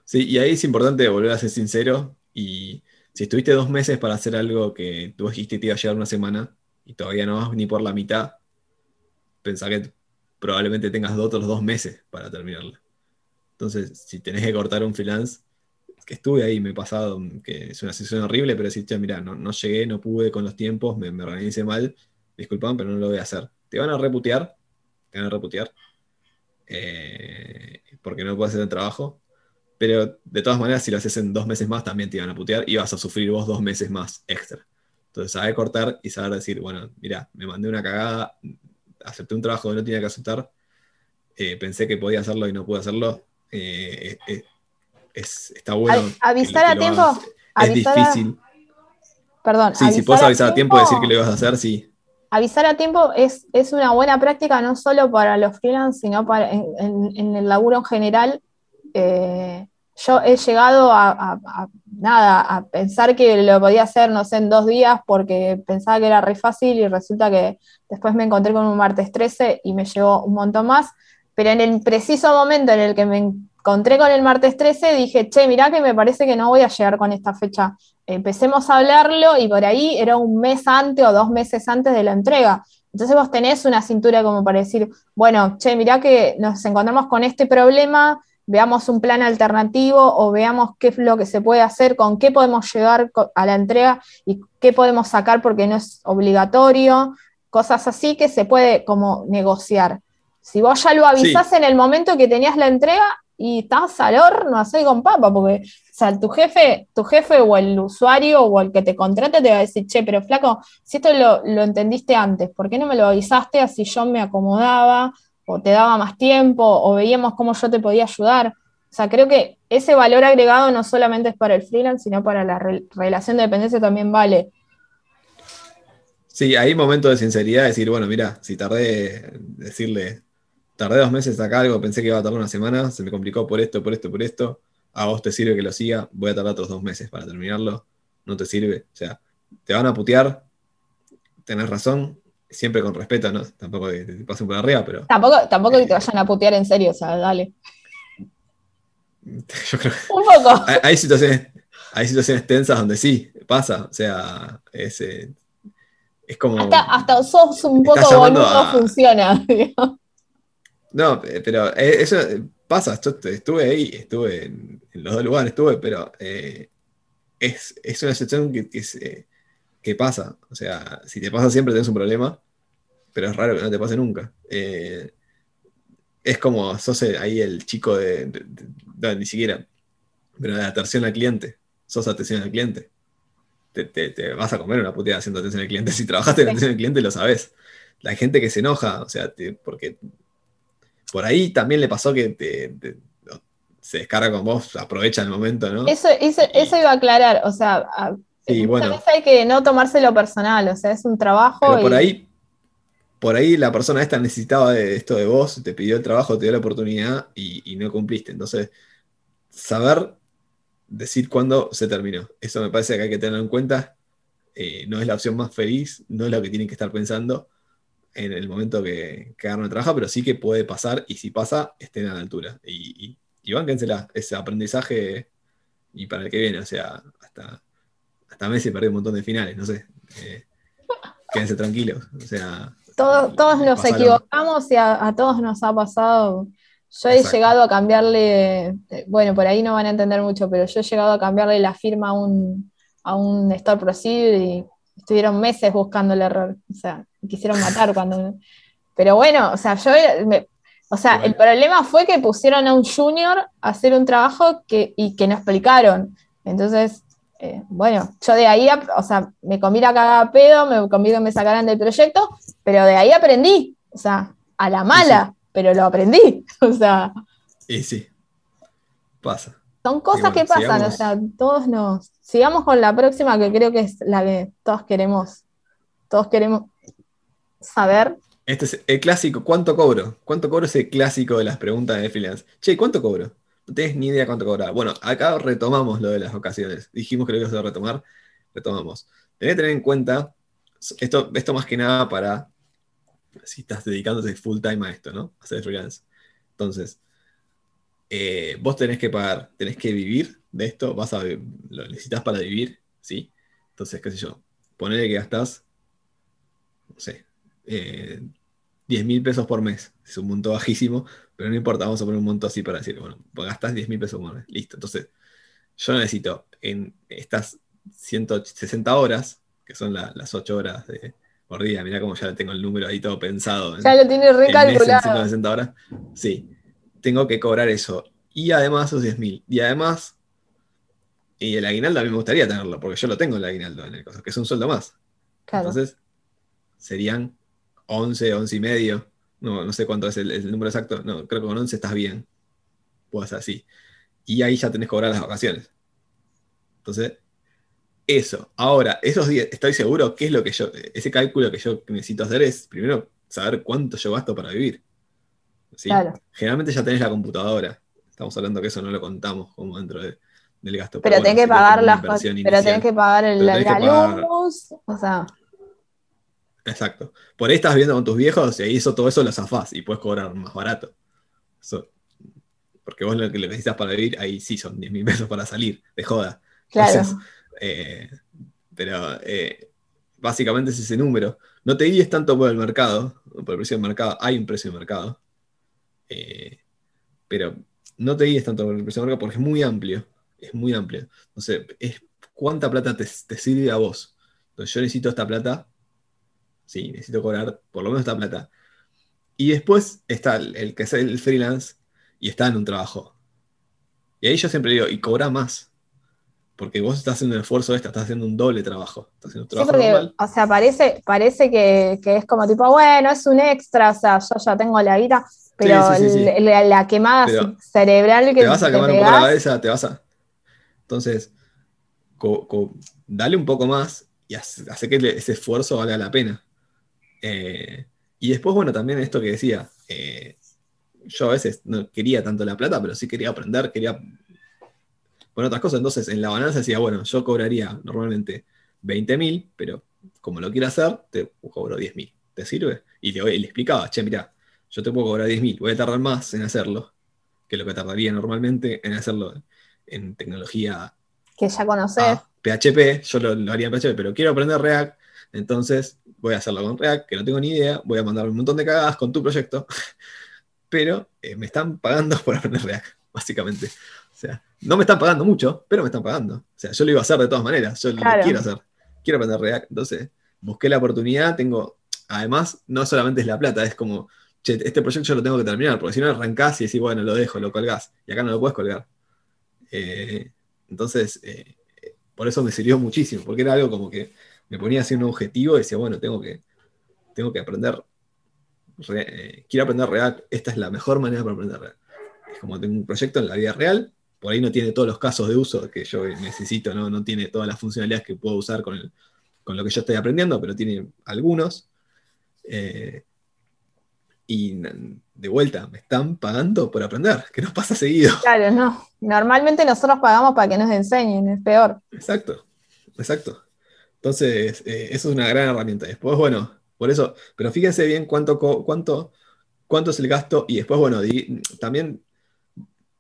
Sí, y ahí es importante volver a ser sincero y si estuviste dos meses para hacer algo que tú dijiste que te iba a llevar una semana, y todavía no vas ni por la mitad, pensá que probablemente tengas otros dos meses para terminarla. Entonces, si tenés que cortar un freelance, que estuve ahí, me he pasado, que es una sesión horrible, pero decís, mira, no, no llegué, no pude con los tiempos, me, me organicé mal, disculpan, pero no lo voy a hacer. Te van a reputear, te van a reputear, eh, porque no puedes hacer el trabajo, pero de todas maneras, si lo haces en dos meses más, también te van a putear y vas a sufrir vos dos meses más extra. Entonces, saber cortar y saber decir, bueno, mira, me mandé una cagada, acepté un trabajo que no tenía que aceptar, eh, pensé que podía hacerlo y no pude hacerlo. Eh, eh, está bueno. avisar a tiempo. Es difícil. Perdón. Sí, si puedes avisar a tiempo, decir que lo ibas a hacer, sí. Avisar a tiempo es, es una buena práctica no solo para los freelance, sino para en, el laburo en general. Yo he llegado a, nada, a pensar que lo podía hacer, no sé, en dos días porque pensaba que era re fácil y resulta que después me encontré con un martes 13 y me llevó un montón más. Pero en el preciso momento en el que me encontré con el martes 13, dije, che, mirá que me parece que no voy a llegar con esta fecha. Empecemos a hablarlo y por ahí era un mes antes o dos meses antes de la entrega. Entonces vos tenés una cintura como para decir, bueno, che, mirá que nos encontramos con este problema, veamos un plan alternativo o veamos qué es lo que se puede hacer, con qué podemos llegar a la entrega y qué podemos sacar porque no es obligatorio, cosas así que se puede como negociar. Si vos ya lo avisás en el momento que tenías la entrega y estás al horno así con papa, porque o sea, tu jefe, tu jefe o el usuario o el que te contrate te va a decir, che, pero flaco, si esto lo, lo entendiste antes, ¿por qué no me lo avisaste así yo me acomodaba o te daba más tiempo, o veíamos cómo yo te podía ayudar. O sea, creo que ese valor agregado no solamente es para el freelance, sino para la relación de dependencia también vale. Sí, hay momentos de sinceridad, decir, bueno, mira, si tardé, decirle, tardé dos meses acá algo, pensé que iba a tardar una semana, se me complicó por esto, por esto, por esto, a vos te sirve que lo siga, voy a tardar otros dos meses para terminarlo, no te sirve, o sea, te van a putear, tenés razón, siempre con respeto, ¿no? Tampoco que te pasen por arriba, pero. Tampoco, tampoco que te vayan a putear en serio, o sea, dale. Yo creo Un poco. Hay, situaciones, hay situaciones tensas donde sí, pasa. O sea, es, eh, es como. Hasta, hasta sos un poco boludo funciona. No, pero eh, eso pasa. Estuve ahí, estuve en, los dos lugares, estuve, pero eh, es, es, una situación que, que es ¿qué pasa? O sea, si te pasa siempre tenés un problema, pero es raro que no te pase nunca. Eh, es como, sos ahí el chico de, no, ni siquiera, pero de atención al cliente, sos atención al cliente. Te, vas a comer una puteada haciendo atención al cliente. Si trabajaste en atención al cliente, lo sabes. La gente que se enoja, o sea, porque por ahí también le pasó que se descarga con vos, aprovecha el momento, ¿no? Eso, eso, iba a aclarar, o sea, Sí, bueno. hay que no tomárselo personal, o sea, es un trabajo. por ahí, por ahí la persona esta necesitaba de esto de vos, te pidió el trabajo, te dio la oportunidad y, no cumpliste. Entonces, saber decir cuándo se terminó. Eso me parece que hay que tener en cuenta. Eh, no es la opción más feliz, no es lo que tienen que estar pensando en el momento que, que el trabajo, pero sí que puede pasar y si pasa, estén a la altura. Y, y, y bánquensela, ese aprendizaje y para el que viene, o sea, hasta hasta Messi perdió un montón de finales, no sé. Eh, quédense tranquilos. O sea. Todos, todos nos equivocamos y a, todos nos ha pasado. Yo he llegado a cambiarle, eh, bueno, por ahí no van a entender mucho, pero yo he llegado a cambiarle la firma a un, a un Store Procedure y estuvieron meses buscando el error. O sea, quisieron matar cuando. Pero bueno, o sea, yo. o sea, el problema fue que pusieron a un junior a hacer un trabajo que, y que no explicaron. Entonces, eh, bueno, yo de ahí, o sea, me comí la cagada pedo, me comí que me sacaran del proyecto, pero de ahí aprendí, o sea, a la mala, pero lo aprendí, o sea. Y sí, pasa. Son cosas que pasan, o sea, todos nos. Sigamos con la próxima, que creo que es la que todos queremos, todos queremos saber. Este es el clásico, ¿cuánto cobro? ¿Cuánto cobro es el clásico de las preguntas de freelance? Che, ¿cuánto cobro? No tenés ni idea cuánto cobrar. Bueno, acá retomamos lo de las ocasiones. Dijimos que lo ibas a retomar, retomamos. Tenés que tener en cuenta, esto, esto más que nada para si estás dedicándote full time a esto, ¿no? A hacer freelance. Entonces, eh, vos tenés que pagar, tenés que vivir de esto, vas a, lo necesitas para vivir, ¿sí? Entonces, qué sé yo, ponele que gastás, no sé, 10 eh, mil pesos por mes, es un monto bajísimo, pero no importa, vamos a poner un monto así para decir, bueno, pues gastas 10 mil pesos por mes, listo. Entonces, yo necesito en estas 160 horas, que son las 8 horas de, por día, mira cómo ya tengo el número ahí todo pensado. ya lo tiene recalculado. 160 horas, sí, tengo que cobrar eso. Y además esos 10 mil. Y además, y el aguinaldo a mí me gustaría tenerlo, porque yo lo tengo el aguinaldo en el caso, que es un sueldo más. Entonces, serían 11, 11 y medio no, no sé cuánto es el, número exacto. No, creo que con 11 estás bien. Pues así. Y ahí ya tenés que cobrar las vacaciones. Entonces, eso. Ahora, esos días, estoy seguro que es lo que yo, ese cálculo que yo necesito hacer es, primero, saber cuánto yo gasto para vivir. ¿sí? Generalmente ya tenés la computadora. estamos hablando que eso no lo contamos como dentro del gasto. Pero, tenés que pagar las pero tenés que pagar el, la, luz, o sea. Exacto. Por ahí estás viendo con tus viejos y ahí eso, todo eso lo zafás y puedes cobrar más barato. porque vos lo que necesitas para vivir, ahí sí son 10 mil pesos para salir, de joda. Claro. Eh, pero eh, básicamente es ese número. No te guíes tanto por el mercado, por el precio del mercado, hay un precio de mercado. Eh, pero no te guíes tanto por el precio del mercado porque es muy amplio. Es muy amplio. Entonces, es cuánta plata te, sirve a vos. Entonces, yo necesito esta plata. Sí, necesito cobrar por lo menos esta plata. Y después está el, que es el freelance y está en un trabajo. Y ahí yo siempre digo, y cobra más. Porque vos estás haciendo un esfuerzo extra, estás haciendo un doble trabajo. Estás haciendo un trabajo sí, O sea, parece, parece que, es como tipo, bueno, es un extra, o sea, yo ya tengo la guita, pero la, quemada cerebral que te vas a quemar un poco la cabeza, te vas a. Entonces, dale un poco más y hace, que ese esfuerzo valga la pena. Eh, y después, bueno, también esto que decía, eh, yo a veces no quería tanto la plata, pero sí quería aprender, quería bueno, otras cosas. Entonces, en la balanza decía, bueno, yo cobraría normalmente 20 mil, pero como lo quiero hacer, te cobro 10 mil. ¿Te sirve? Y le, explicaba, che, mira, yo te puedo cobrar 10 mil, voy a tardar más en hacerlo que lo que tardaría normalmente en hacerlo en tecnología. Que ya conoces. PHP, yo lo, haría en PHP, pero quiero aprender React, entonces voy a hacerlo con React, que no tengo ni idea, voy a mandar un montón de cagadas con tu proyecto, pero eh, me están pagando por aprender React, básicamente sea, no me están pagando mucho, pero me están pagando. O sea, yo lo iba a hacer de todas maneras, yo lo quiero hacer. Quiero aprender React. Entonces, busqué la oportunidad, tengo, además, no solamente es la plata, es como, che, este proyecto yo lo tengo que terminar, porque si no arrancás y decís, bueno, lo dejo, lo colgás, y acá no lo puedes colgar. Eh, entonces, eh, por eso me sirvió muchísimo, porque era algo como que me ponía así un objetivo y decía, bueno, tengo que, tengo que aprender, eh, quiero aprender React, esta es la mejor manera para aprender React. Es como tengo un proyecto en la vida real, por ahí no tiene todos los casos de uso que yo necesito, no, tiene todas las funcionalidades que puedo usar con, lo que yo estoy aprendiendo, pero tiene algunos. Eh, y de vuelta, me están pagando por aprender, que nos pasa seguido. Claro, no. Normalmente nosotros pagamos para que nos enseñen, es peor. Exacto, exacto. Entonces, eh, eso es una gran herramienta. Después, bueno, por eso, pero fíjense bien cuánto, cuánto, cuánto es el gasto y después, bueno, también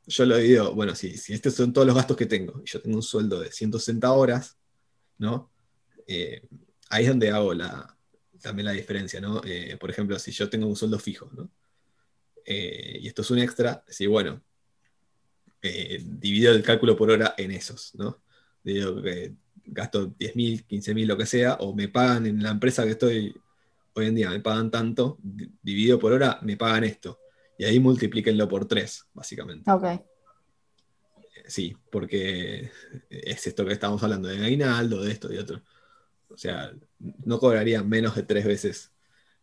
yo lo digo, bueno, si, si estos son todos los gastos que tengo, y yo tengo un sueldo de 160 horas, ¿no? Eh, ahí es donde hago la, también la diferencia, ¿no? Eh, por ejemplo, si yo tengo un sueldo fijo, ¿no? Y esto es un extra, si bueno, divido el cálculo por hora en esos, ¿no? Digo que gasto 10.000, 15.000, lo que sea, o me pagan en la empresa que estoy hoy en día, me pagan tanto, dividido por hora, me pagan esto y ahí multiplíquenlo por 3, básicamente. Ok. Sí, porque es esto que estamos hablando de aguinaldo, de esto y otro. O sea, no cobraría menos de tres veces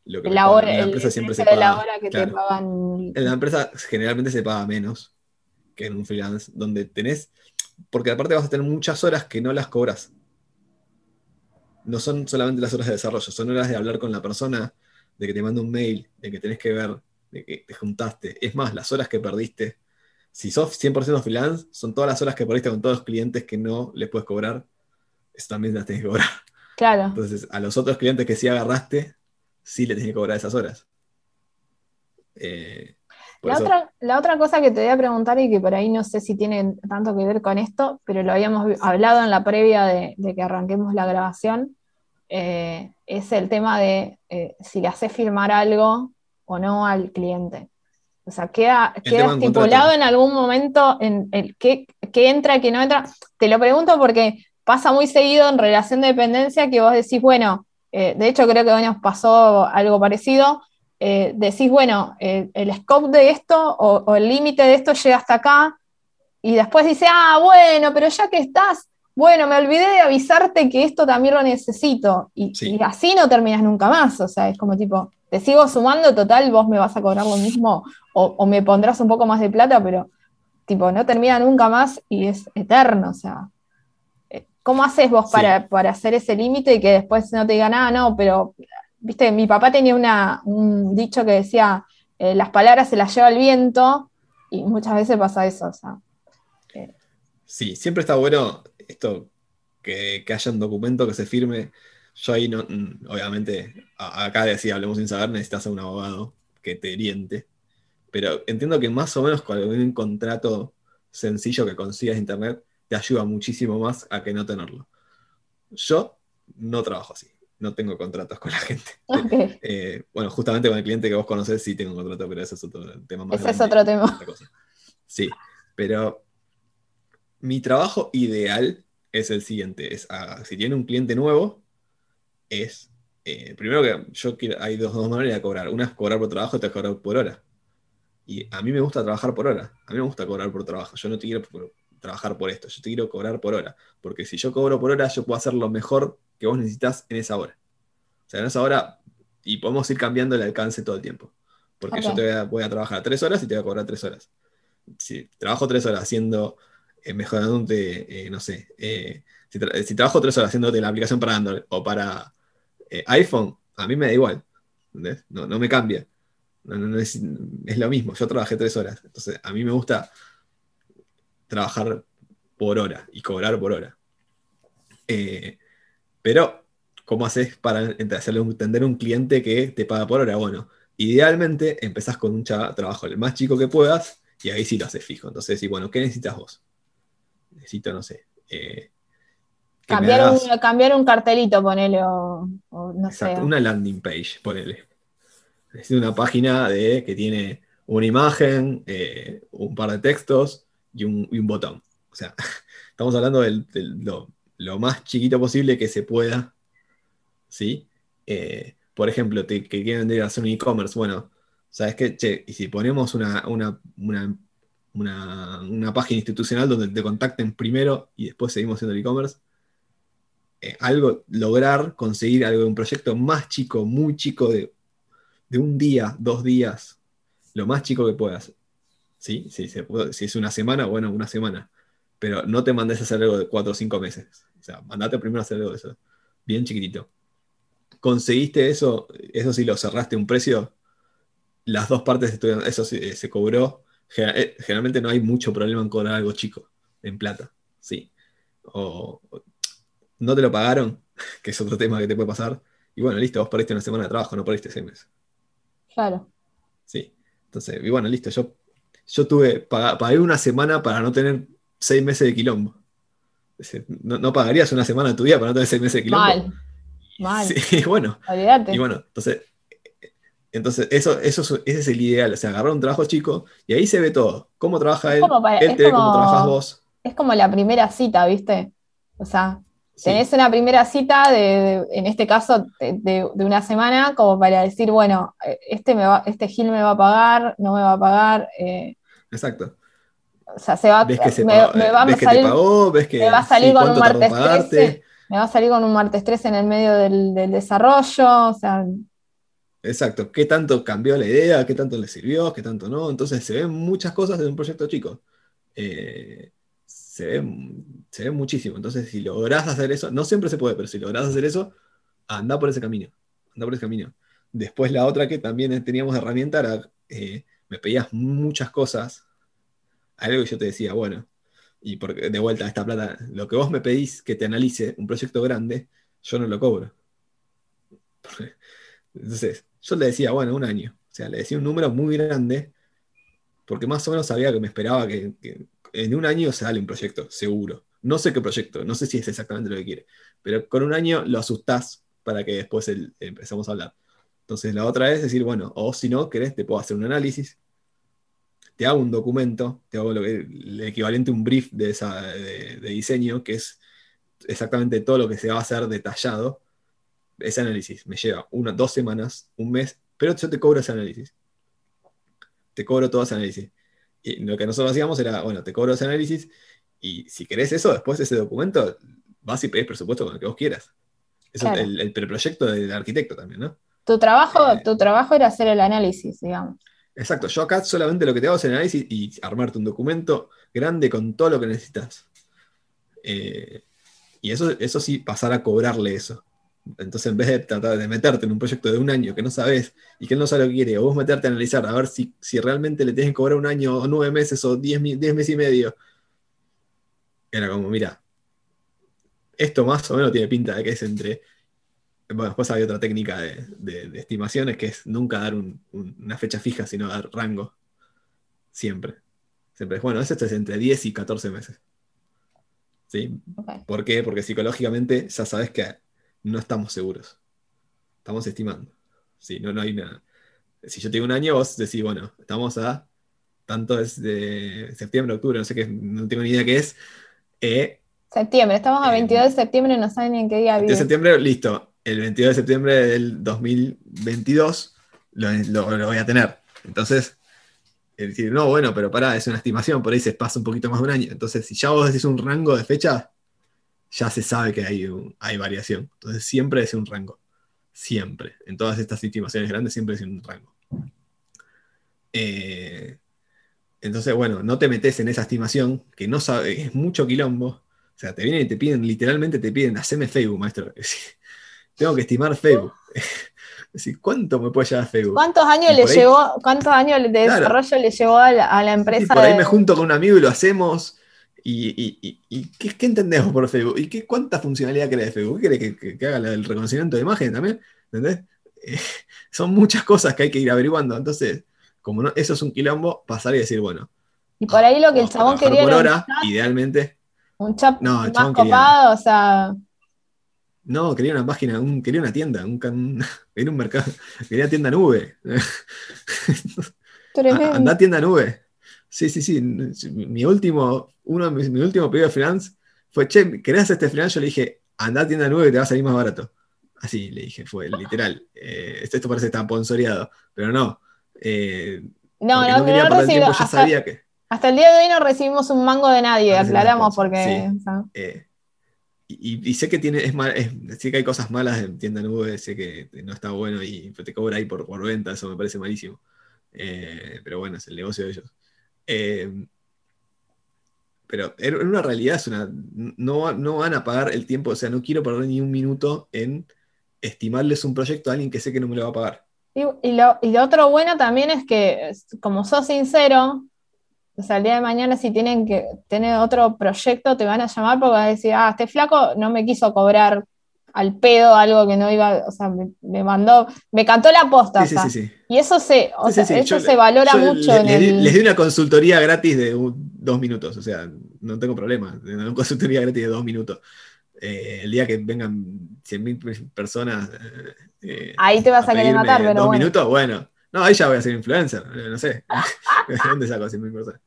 lo que la hora, En la empresa siempre se paga. La hora que te pagan... En la empresa generalmente se paga menos que en un freelance, donde tenés. Porque aparte vas a tener muchas horas que no las cobras. No son solamente las horas de desarrollo, son horas de hablar con la persona, de que te manda un mail, de que tenés que ver de que te juntaste. Es más, las horas que perdiste. Si sos 100% freelance, son todas las horas que perdiste con todos los clientes que no les puedes cobrar. Eso también las tenés que cobrar. Claro. Entonces, a los otros clientes que sí agarraste, sí le tenés que cobrar esas horas. Eh, la, otra, la, otra, cosa que te voy a preguntar y que por ahí no sé si tiene tanto que ver con esto, pero lo habíamos hablado en la previa de, que arranquemos la grabación, eh, es el tema de eh, si le haces filmar algo o no al cliente. O sea, queda, queda estipulado en algún momento en el qué, entra y qué no entra. Te lo pregunto porque pasa muy seguido en relación de dependencia que vos decís, bueno, eh, de hecho creo que hoy nos pasó algo parecido, eh, decís, bueno, el scope de esto o, el límite de esto llega hasta acá, y después dice, ah, bueno, pero ya que estás, bueno, me olvidé de avisarte que esto también lo necesito, y, y así no terminas nunca más, o sea, es como tipo, te sigo sumando, total, vos me vas a cobrar lo mismo o, me pondrás un poco más de plata, pero tipo, no termina nunca más y es eterno, o sea. Eh, ¿Cómo haces vos para, hacer ese límite y que después no te digan, ah, no, pero, viste, mi papá tenía una, un dicho que decía, eh, las palabras se las lleva el viento, y muchas veces pasa eso. O sea, eh. Sí, siempre está bueno esto que, haya un documento que se firme. Yo ahí no, mm, obviamente, acá decía, hablemos sin saber, necesitas a un abogado que te oriente. Pero entiendo que más o menos con un contrato sencillo que consigas internet te ayuda muchísimo más a que no tenerlo. Yo no trabajo así, no tengo contratos con la gente. Eh, bueno, justamente con el cliente que vos conocés sí tengo un contrato, pero ese es otro tema más. Ese es otro tema. Sí, pero mi trabajo ideal es el siguiente, es ah, si tiene un cliente nuevo, es, eh, primero que yo quiero, hay dos, maneras de cobrar, una es cobrar por trabajo y otra es cobrar por hora. Y a mí me gusta trabajar por hora, a mí me gusta cobrar por trabajo, yo no te quiero trabajar por esto, yo te quiero cobrar por hora, porque si yo cobro por hora, yo puedo hacer lo mejor que vos necesitas en esa hora. O sea, en esa hora, y podemos ir cambiando el alcance todo el tiempo, porque yo te voy a, trabajar tres horas y te voy a cobrar tres horas. Si trabajo tres horas haciendo, eh, mejorándote, eh, no sé, eh, si, trabajo tres horas haciéndote la aplicación para Android o para iPhone, a mí me da igual, No, no me cambia. es, es, lo mismo, yo trabajé tres horas. Entonces, a mí me gusta trabajar por hora y cobrar por hora. Eh, pero, ¿cómo haces para hacerle entender a un cliente que te paga por hora? Bueno, idealmente empezás con un trabajo el más chico que puedas y ahí sí lo haces fijo. Entonces, y bueno, ¿qué necesitas vos? Necesito, no sé. Eh, cambiar, un, cambiar, un, cartelito, ponele, o, no sé. Una landing page, ponele. Necesito una página de, que tiene una imagen, eh, un par de textos y un, botón. O sea, estamos hablando de lo, más chiquito posible que se pueda. ¿Sí? Eh, por ejemplo, que quieren hacer un e-commerce, bueno, ¿sabes qué? Che, y si ponemos una, una, página institucional donde te contacten primero y después seguimos haciendo el e-commerce, eh, algo, lograr conseguir algo de un proyecto más chico, muy chico, de, de un día, dos días, lo más chico que puedas, ¿sí? Si, si es una semana, bueno, una semana. Pero no te mandes a hacer algo de cuatro o cinco meses. O sea, mandate primero a hacer algo de eso. Bien chiquitito. Conseguiste eso, eso sí lo cerraste un precio, las dos partes estuvieron, eso sí, se cobró. Eh, generalmente no hay mucho problema en cobrar algo chico, en plata, sí. O, no te lo pagaron, que es otro tema que te puede pasar. Y bueno, listo, vos perdiste una semana de trabajo, no perdiste seis meses. Claro. Sí. Entonces, y bueno, listo, yo yo tuve, pagué una semana para no tener seis meses de quilombo. No, pagarías una semana de tu vida para no tener seis meses de quilombo. Mal. Mal. Sí, bueno. Y bueno, entonces, entonces eso, eso, ese es el ideal. O sea, agarrar un trabajo chico y ahí se ve todo. Cómo trabaja él, él te ve cómo trabajas vos. Es como la primera cita, ¿viste? O sea, tenés una primera cita de, en este caso, de, una semana, como para decir, bueno, este, me va, este Gil me va a pagar, no me va a pagar. Eh, Exacto. O sea, se va, ¿Ves que se me, va a salir, pagó, ves que, me va a salir con un martes 13, me va a salir con un martes 13 en el medio del, desarrollo, o sea... Exacto, qué tanto cambió la idea, qué tanto le sirvió, qué tanto no. Entonces se ven muchas cosas de un proyecto chico. Eh, se, ven, se ven muchísimo. Entonces, si lográs hacer eso, no siempre se puede, pero si lográs hacer eso, anda por ese camino. Anda por ese camino. Después la otra que también teníamos de herramienta era eh, me pedías muchas cosas, algo que yo te decía, bueno, y porque de vuelta a esta plata, lo que vos me pedís que te analice un proyecto grande, yo no lo cobro. Entonces, yo le decía, bueno, un año. O sea, le decía un número muy grande, porque más o menos sabía que me esperaba que, en un año sale un proyecto, seguro. No sé qué proyecto, no sé si es exactamente lo que quiere, pero con un año lo asustás para que después empezamos a hablar. Entonces la otra es decir, bueno, o si no querés, te puedo hacer un análisis, te hago un documento, te hago lo que, el equivalente a un brief de, esa, de, diseño, que es exactamente todo lo que se va a hacer detallado. Ese análisis me lleva una, dos semanas, un mes, pero yo te cobro ese análisis. Te cobro todo ese análisis. Y lo que nosotros hacíamos era, bueno, te cobro ese análisis y si querés eso, después ese documento, vas y pedís presupuesto con lo que vos quieras. Es el, el preproyecto del arquitecto también, ¿no? Tu trabajo, eh, tu trabajo era hacer el análisis, digamos. Exacto, yo acá solamente lo que te hago es el análisis y armarte un documento grande con todo lo que necesitas. Eh, y eso, eso sí, pasar a cobrarle eso. Entonces, en vez de tratar de meterte en un proyecto de un año que no sabes y que él no sabe lo que quiere, o vos meterte a analizar a ver si, si realmente le tienes que cobrar un año o nueve meses o diez, diez meses y medio, era como, mira, esto más o menos tiene pinta de que es entre. Bueno, después había otra técnica de, estimaciones que es nunca dar una fecha fija, sino dar rango. Siempre. Siempre. Bueno, esto es entre 10 y 14 meses. ¿Sí? ¿Por qué? Porque psicológicamente ya sabes que no estamos seguros. Estamos estimando. Sí, no, no hay nada. Si yo tengo un año, vos decís, bueno, estamos a tanto es de septiembre, octubre, no sé qué, no tengo ni idea qué es. Eh, septiembre, estamos a 22 de septiembre, no saben ni en qué día vive. De septiembre, listo. El 22 de septiembre del 2022 lo, voy a tener. Entonces, es decir, no, bueno, pero pará, es una estimación, por ahí se pasa un poquito más de un año. Entonces, si ya vos decís un rango de fecha, ya se sabe que hay, hay variación. Entonces siempre es un rango. Siempre. En todas estas estimaciones grandes siempre es un rango. Eh, entonces, bueno, no te metes en esa estimación que no sabe, es mucho quilombo. O sea, te vienen y te piden, literalmente te piden, haceme Facebook, maestro. Tengo que estimar Facebook. ¿cuánto me puede llevar Facebook? ¿Cuántos años le llevó, cuántos años de desarrollo le llevó a la, empresa? por ahí me junto con un amigo y lo hacemos ¿Y, qué, entendemos por Facebook? ¿Y qué, cuánta funcionalidad quiere de Facebook? ¿Quiere que, haga el reconocimiento de imagen también? ¿Entendés? Eh, son muchas cosas que hay que ir averiguando. Entonces, como no, eso es un quilombo, pasar y decir, bueno. Y por ahí lo que el chabón quería. Por hora, idealmente. Un chat no, más copado, o sea. No, quería una página, quería una tienda, un, quería un mercado, quería tienda nube. Anda tienda nube. Sí, sí, sí. Mi último, uno de mis, mi último pedido de freelance fue, che, ¿querés hacer este freelance? Yo le dije, anda a tienda nueva y te va a salir más barato. Así le dije, fue literal. Eh, esto parece estar sponsoreado, pero no. Eh, no, no, no, quería no tiempo, ya hasta, sabía que. Hasta el día de hoy no recibimos un mango de nadie, aclaramos, porque. Eh, y, sé que tiene, es mal, sé que hay cosas malas en tienda nube, sé que no está bueno y te cobra ahí por, por venta, eso me parece malísimo. pero bueno, es el negocio de ellos. Eh, pero en una realidad es una, no, no, van a pagar el tiempo, o sea, no quiero perder ni un minuto en estimarles un proyecto a alguien que sé que no me lo va a pagar. Y, lo, otro bueno también es que, como sos sincero, o sea, el día de mañana si tienen que tener otro proyecto, te van a llamar porque van a decir, ah, este flaco no me quiso cobrar al pedo algo que no iba, o sea, me, mandó, me cantó la posta. y eso se, eso se valora mucho. les di una consultoría gratis de dos minutos, o sea, no tengo problema, una consultoría gratis de dos minutos. Eh, el día que vengan 100.000 personas. Eh, eh, ahí te vas a, querer matar, pero. Dos minutos, bueno. No, ahí ya voy a ser influencer, no sé. ¿De dónde saco 100.000 personas?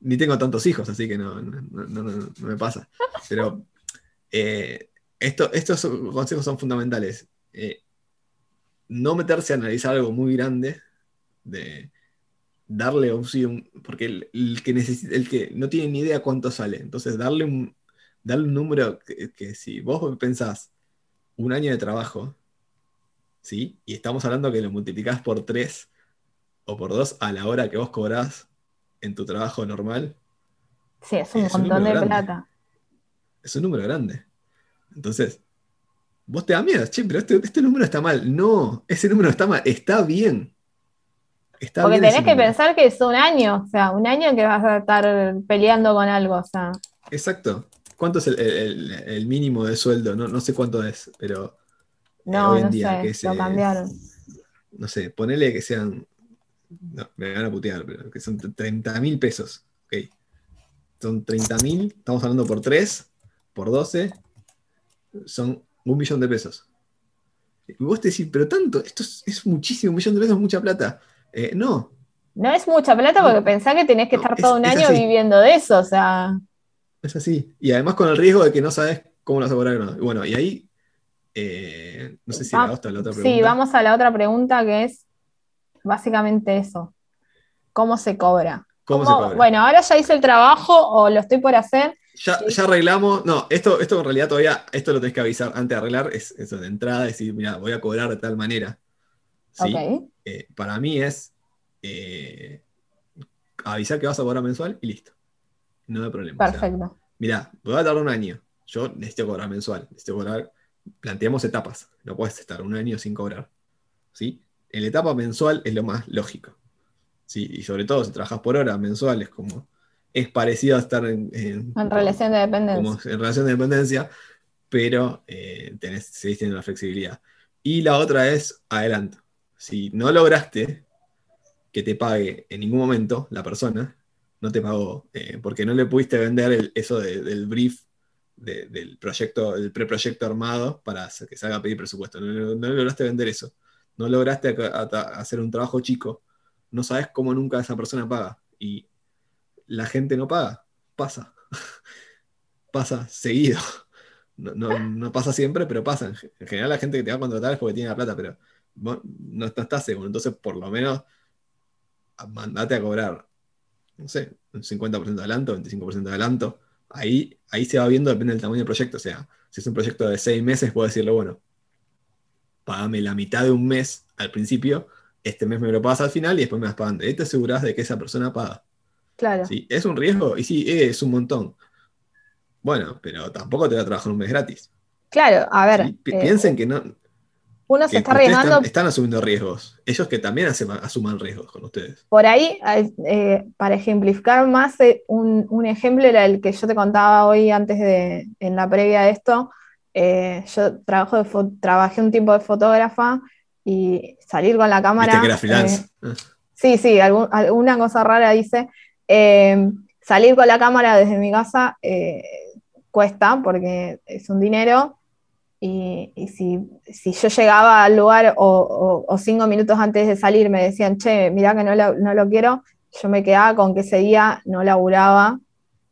ni tengo tantos hijos, así que no, no, no, no me pasa. Pero eh, estos consejos son fundamentales. Eh, no meterse a analizar algo muy grande, de darle opción, porque el, que el que no tiene ni idea cuánto sale, entonces darle un, darle un número que, si vos pensás un año de trabajo, ¿sí? y estamos hablando que lo multiplicás por 3 o por 2 a la hora que vos cobrás en tu trabajo normal. Sí, es un montón de plata es un número grande. Entonces, vos te da miedo, che, pero este, este, número está mal. No, ese número está mal, está bien. Está Porque tenés que pensar que es un año, o sea, un año que vas a estar peleando con algo, o sea. Exacto. ¿Cuánto es el, mínimo de sueldo? No, no, sé cuánto es, pero no, hoy en no día, sé, lo cambiaron. No sé, ponele que sean, no, me van a putear, pero que son 30 mil pesos, ok. Son 30 mil, estamos hablando por 3, por 12 son un millón de pesos. Y vos te decís, pero tanto, esto es, muchísimo, un millón de pesos es mucha plata. Eh, no. No es mucha plata porque pensás que tenés que estar todo un año viviendo de eso, o sea. Es así. Y además con el riesgo de que no sabes cómo lo vas a cobrar. Bueno, y ahí, eh, no sé si otra, la otra pregunta. Sí, vamos a la otra pregunta que es básicamente eso. ¿Cómo se cobra? ¿Cómo se cobra? Bueno, ahora ya hice el trabajo o lo estoy por hacer ya, arreglamos. No, esto, esto en realidad todavía, esto lo tenés que avisar antes de arreglar, es eso de entrada, decir, mira, voy a cobrar de tal manera. ¿Sí? Eh, para mí es eh, avisar que vas a cobrar mensual y listo. No hay problema. Perfecto. mira, voy a tardar un año. yo necesito cobrar mensual, necesito cobrar, planteamos etapas, no puedes estar un año sin cobrar. ¿sí? En la etapa mensual es lo más lógico. ¿sí? Y sobre todo si trabajas por hora, mensual es como, es parecido a estar en, en, relación de dependencia. en relación de dependencia, pero eh, tenés, seguís teniendo la flexibilidad. Y la otra es adelanto. Si no lograste que te pague en ningún momento la persona, no te pagó, eh, porque no le pudiste vender eso del brief del proyecto, del preproyecto armado para que se haga pedir presupuesto. No, lograste vender eso. No lograste hacer un trabajo chico. No sabes cómo nunca esa persona paga. Y la gente no paga. Pasa. pasa seguido. No, pasa siempre, pero pasa. En general la gente que te va a contratar es porque tiene la plata, pero no, estás seguro. Entonces, por lo menos, mandate a cobrar, no sé, un 50% de adelanto, 25% de adelanto ahí, ahí se va viendo, depende del tamaño del proyecto. O sea, si es un proyecto de seis meses, puedo decirle, bueno, págame la mitad de un mes al principio, este mes me lo pagas al final y después me vas pagando. Ahí te aseguras de que esa persona paga. Claro. ¿Sí? ¿Es un riesgo? Y sí, es un montón. Bueno, pero tampoco te va a trabajar un mes gratis. Claro, a ver. Eh, piensen que no, uno se está arriesgando. Están, asumiendo riesgos. Ellos que también asuman riesgos con ustedes. Por ahí, eh, para ejemplificar más, eh, un, ejemplo era el que yo te contaba hoy antes de, en la previa de esto. Eh, yo trabajo de trabajé un tiempo de fotógrafa y salir con la cámara. que era freelance? sí, sí, alguna cosa rara dice. salir con la cámara desde mi casa cuesta porque es un dinero y, si, yo llegaba al lugar o, cinco minutos antes de salir me decían, che, mira que no lo, quiero, yo me quedaba con que ese día no laburaba.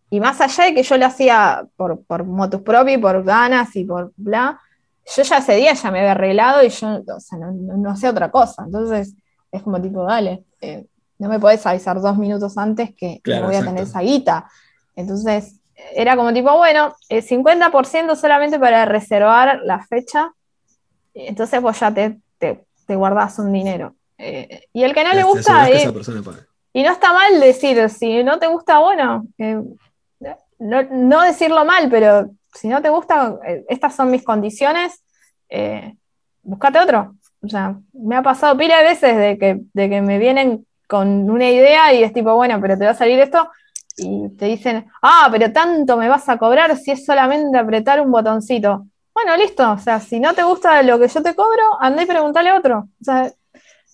Y más allá de que yo lo hacía por, por motus propio, por ganas y por bla, yo ya ese día ya me había arreglado y yo no, hacía otra cosa. Entonces es como tipo, dale, eh, no me podés avisar dos minutos antes que, voy a tener esa guita. Entonces, era como tipo, bueno, el 50% solamente para reservar la fecha, entonces vos ya te, te, guardás un dinero. Eh, y el que no le gusta... y no está mal decir, si no te gusta, bueno, eh, no, decirlo mal, pero si no te gusta, eh, estas son mis condiciones, buscate otro. O sea, me ha pasado pila de veces de que, de que me vienen con una idea y es tipo, bueno, pero te va a salir esto, y te dicen, ah, pero tanto me vas a cobrar si es solamente apretar un botoncito. Bueno, listo, o sea, si no te gusta lo que yo te cobro, andá y preguntale a otro. O sea,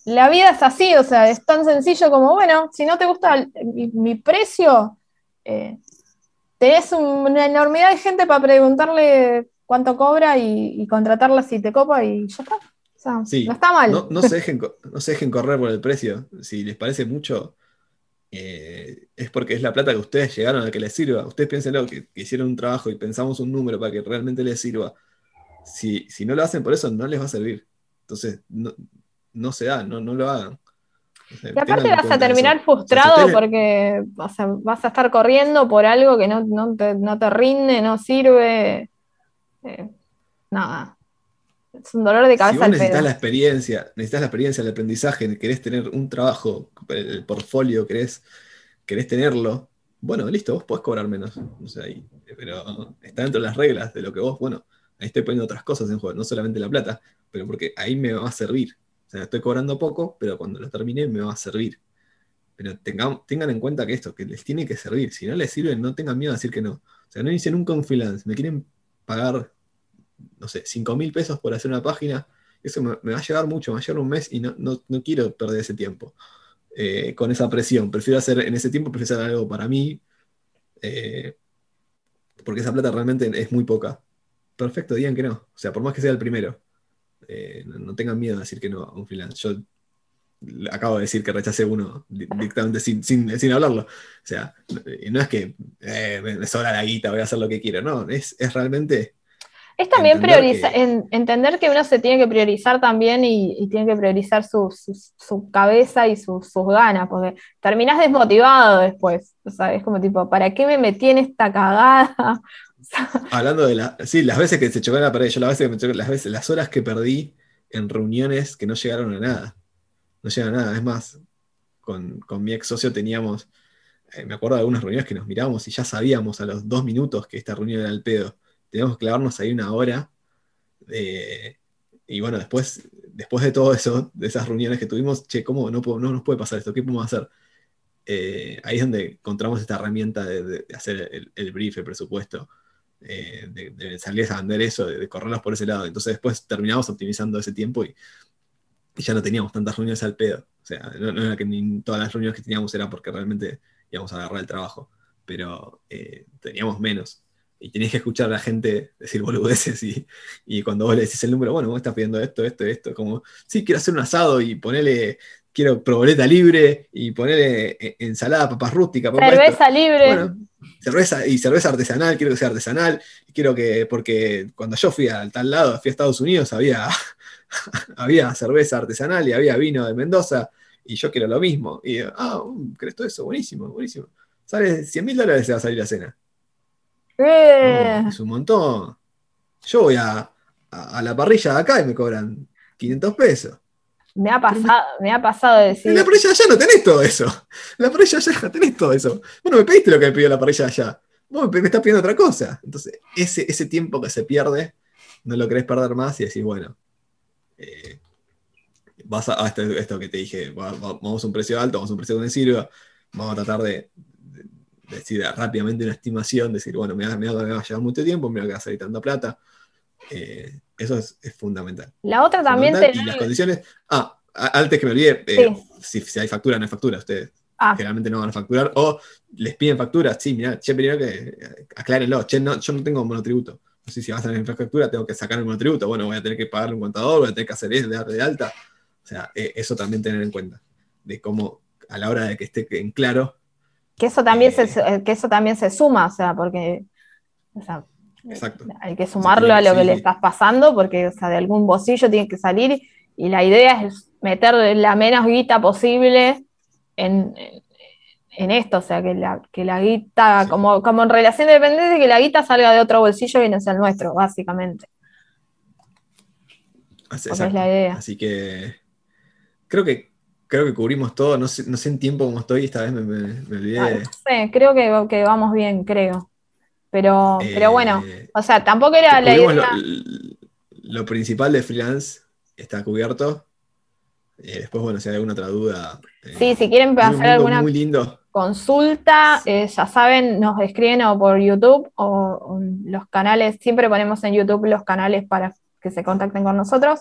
la vida es así, o sea, es tan sencillo como, bueno, si no te gusta mi, precio, eh, tenés una enormidad de gente para preguntarle cuánto cobra y, contratarla si te copa y ya está. O sea, no está mal. No, se dejen, no se dejen correr por el precio. Si les parece mucho, eh, es porque es la plata que ustedes llegaron a que les sirva. Ustedes piénsenlo, que, que, hicieron un trabajo y pensamos un número para que realmente les sirva. Si, no lo hacen por eso, no les va a servir. Entonces, no, se da, no, no lo hagan. y aparte vas a terminar frustrado porque vas a estar corriendo por algo que no, te, rinde, no sirve. Eh, nada. Es un dolor de cabeza. Si necesitas la experiencia, necesitas la experiencia, el aprendizaje, querés tener un trabajo, el portfolio, querés, querés tenerlo, bueno, listo, vos podés cobrar menos. pero está dentro de las reglas de lo que vos, bueno, ahí estoy poniendo otras cosas en juego, no solamente la plata, pero porque ahí me va a servir. O sea, estoy cobrando poco, pero cuando lo termine me va a servir. Pero tengan, tengan en cuenta que esto, que les tiene que servir. Si no les sirve, no tengan miedo a decir que no. O sea, no dicen nunca un freelance. Me quieren pagar no sé, 5 mil pesos por hacer una página, eso me, va a llevar mucho, me va a llevar un mes y no, quiero perder ese tiempo eh, con esa presión. Prefiero hacer, en ese tiempo, prefiero hacer algo para mí, eh, porque esa plata realmente es muy poca. Perfecto, digan que no. O sea, por más que sea el primero, eh, no, tengan miedo a decir que no a un freelance. Yo acabo de decir que rechacé uno directamente sin, hablarlo. O sea, no es que me sobra la guita, voy a hacer lo que quiero. No, es, es realmente es también priorizar, entender que uno se tiene que priorizar también y, tiene que priorizar su, cabeza y sus ganas, porque terminás desmotivado después. O sea, es como tipo, ¿para qué me metí en esta cagada? Hablando de la, sí, las veces que se chocó en la pared, yo las veces que me las veces, las horas que perdí en reuniones que no llegaron a nada. No llegaron a nada. Es más, con, mi ex socio teníamos, eh, me acuerdo de algunas reuniones que nos mirábamos y ya sabíamos a los dos minutos que esta reunión era el pedo teníamos que clavarnos ahí una hora. eh, y bueno, después, después de todo eso, de esas reuniones que tuvimos, che, ¿cómo no, no nos puede pasar esto? ¿Qué podemos hacer? Eh, ahí es donde encontramos esta herramienta de, hacer el, brief, el presupuesto, eh, de, salir a vender eso, de, de correrlos por ese lado. Entonces después terminamos optimizando ese tiempo y, ya no teníamos tantas reuniones al pedo. O sea, no, era que ni todas las reuniones que teníamos era porque realmente íbamos a agarrar el trabajo, pero teníamos menos. Y tenías que escuchar a la gente decir boludeces y, y cuando vos le decís el número, bueno, vos estás pidiendo esto, esto, esto, como, sí, quiero hacer un asado y ponerle, quiero proboleta libre y ponerle eh, ensalada, papas rústicas, esto. Cerveza libre. Bueno, cerveza y cerveza artesanal, quiero que sea artesanal, quiero que, porque cuando yo fui al tal lado, fui a Estados Unidos, había, había cerveza artesanal y había vino de Mendoza, y yo quiero lo mismo. Y, ah, ¿crees todo eso? Buenísimo, buenísimo. Sale 100 mil dólares se va a salir la cena. Eh, es un montón. Yo voy a, a- a la parrilla de acá y me cobran 500 pesos. me, ha pasado, me ha pasado de En decir. la parrilla allá no tenés todo eso. En la parrilla allá no tenés todo eso. Vos no me pediste lo que me pidió la parrilla allá. Vos me, me estás pidiendo otra cosa. Entonces, ese, ese tiempo que se pierde, no lo querés perder más y decís, bueno, eh, vas a, a esto, esto que te dije, va- va- vamos a un precio alto, vamos a un precio que me sirva, vamos a tratar de, de- de decir rápidamente una estimación, decir, bueno, me va, me va- me va a llevar mucho tiempo, me va a salir tanta plata. Eh, eso es, es fundamental. La otra también. Y las condiciones. Ah, antes que me olvide, eh, si, si hay factura, no hay factura, ustedes Ah, generalmente no van a facturar. O les piden facturas, sí, mira, che, primero que eh, aclárenlo, che, no, yo no tengo monotributo. No sé si vas a tener infraestructura, tengo que sacar el monotributo. Bueno, voy a tener que pagarle un contador, voy a tener que hacer eso, de dar de alta. O sea, eh, eso también tener en cuenta. De cómo, a la hora de que esté en claro, que eso también Eh. se, que eso también se suma, o sea, porque o sea, exacto. hay que sumarlo a lo que sí, le sí. estás pasando, porque o sea, de algún bolsillo tiene que salir y la idea es meter la menos guita posible en, en- esto, o sea, que la, que la guita, Sí. como, como en relación de dependencia, que la guita salga de otro bolsillo y no sea el nuestro, básicamente. Así, es la idea. Así que creo que creo que cubrimos todo. No sé, no sé en tiempo cómo estoy, esta vez me, me- me olvidé. Ah, no sé, creo que, que vamos bien, creo. Pero, pero bueno, Eh, o sea, tampoco era la idea. lo, lo principal de freelance está cubierto. Eh, después, bueno, si hay alguna otra duda. eh, Sí, si quieren hacer alguna muy lindo. consulta, ya saben, nos escriben o por YouTube o, los canales, siempre ponemos en YouTube los canales para que se contacten con nosotros.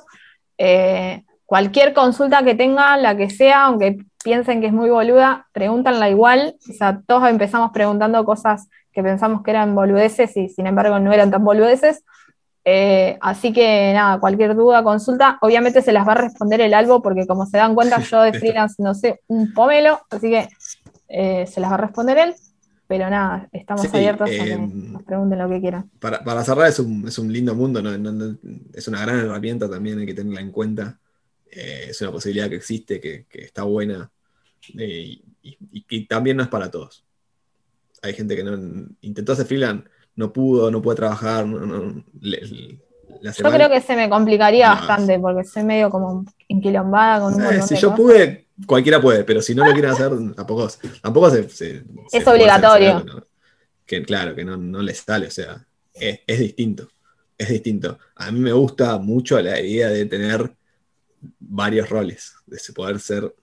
Eh, cualquier consulta que tengan, la que sea, aunque piensen que es muy boluda, pregúntanla igual. O sea, todos empezamos preguntando cosas que pensamos que eran boludeces y sin embargo no eran tan boludeces. Eh, así que nada, cualquier duda, consulta, obviamente se las va a responder el Albo, porque como se dan cuenta, yo de freelance no sé un pomelo, así que eh, se las va a responder él. Pero nada, estamos Sí, abiertos a eh, que nos pregunten lo que quieran. Para, para cerrar, es un, es un lindo mundo, no- es una gran herramienta también, hay que tenerla en cuenta. Eh, es una posibilidad que existe, que, que está buena eh, y, también no es para todos. Hay gente que no intentó hacer freelance, no pudo, no puede trabajar, no, no- le- le- le hace Yo mal. creo que se me complicaría No, bastante, porque soy medio como enquilombada con un Eh, si de yo cosas. pude, cualquiera puede, pero si no lo quieren hacer, tampoco, tampoco se, Es obligatorio. Que claro, que no, no les sale, o sea, es, es distinto, es distinto. A mí me gusta mucho la idea de tener varios roles, de poder ser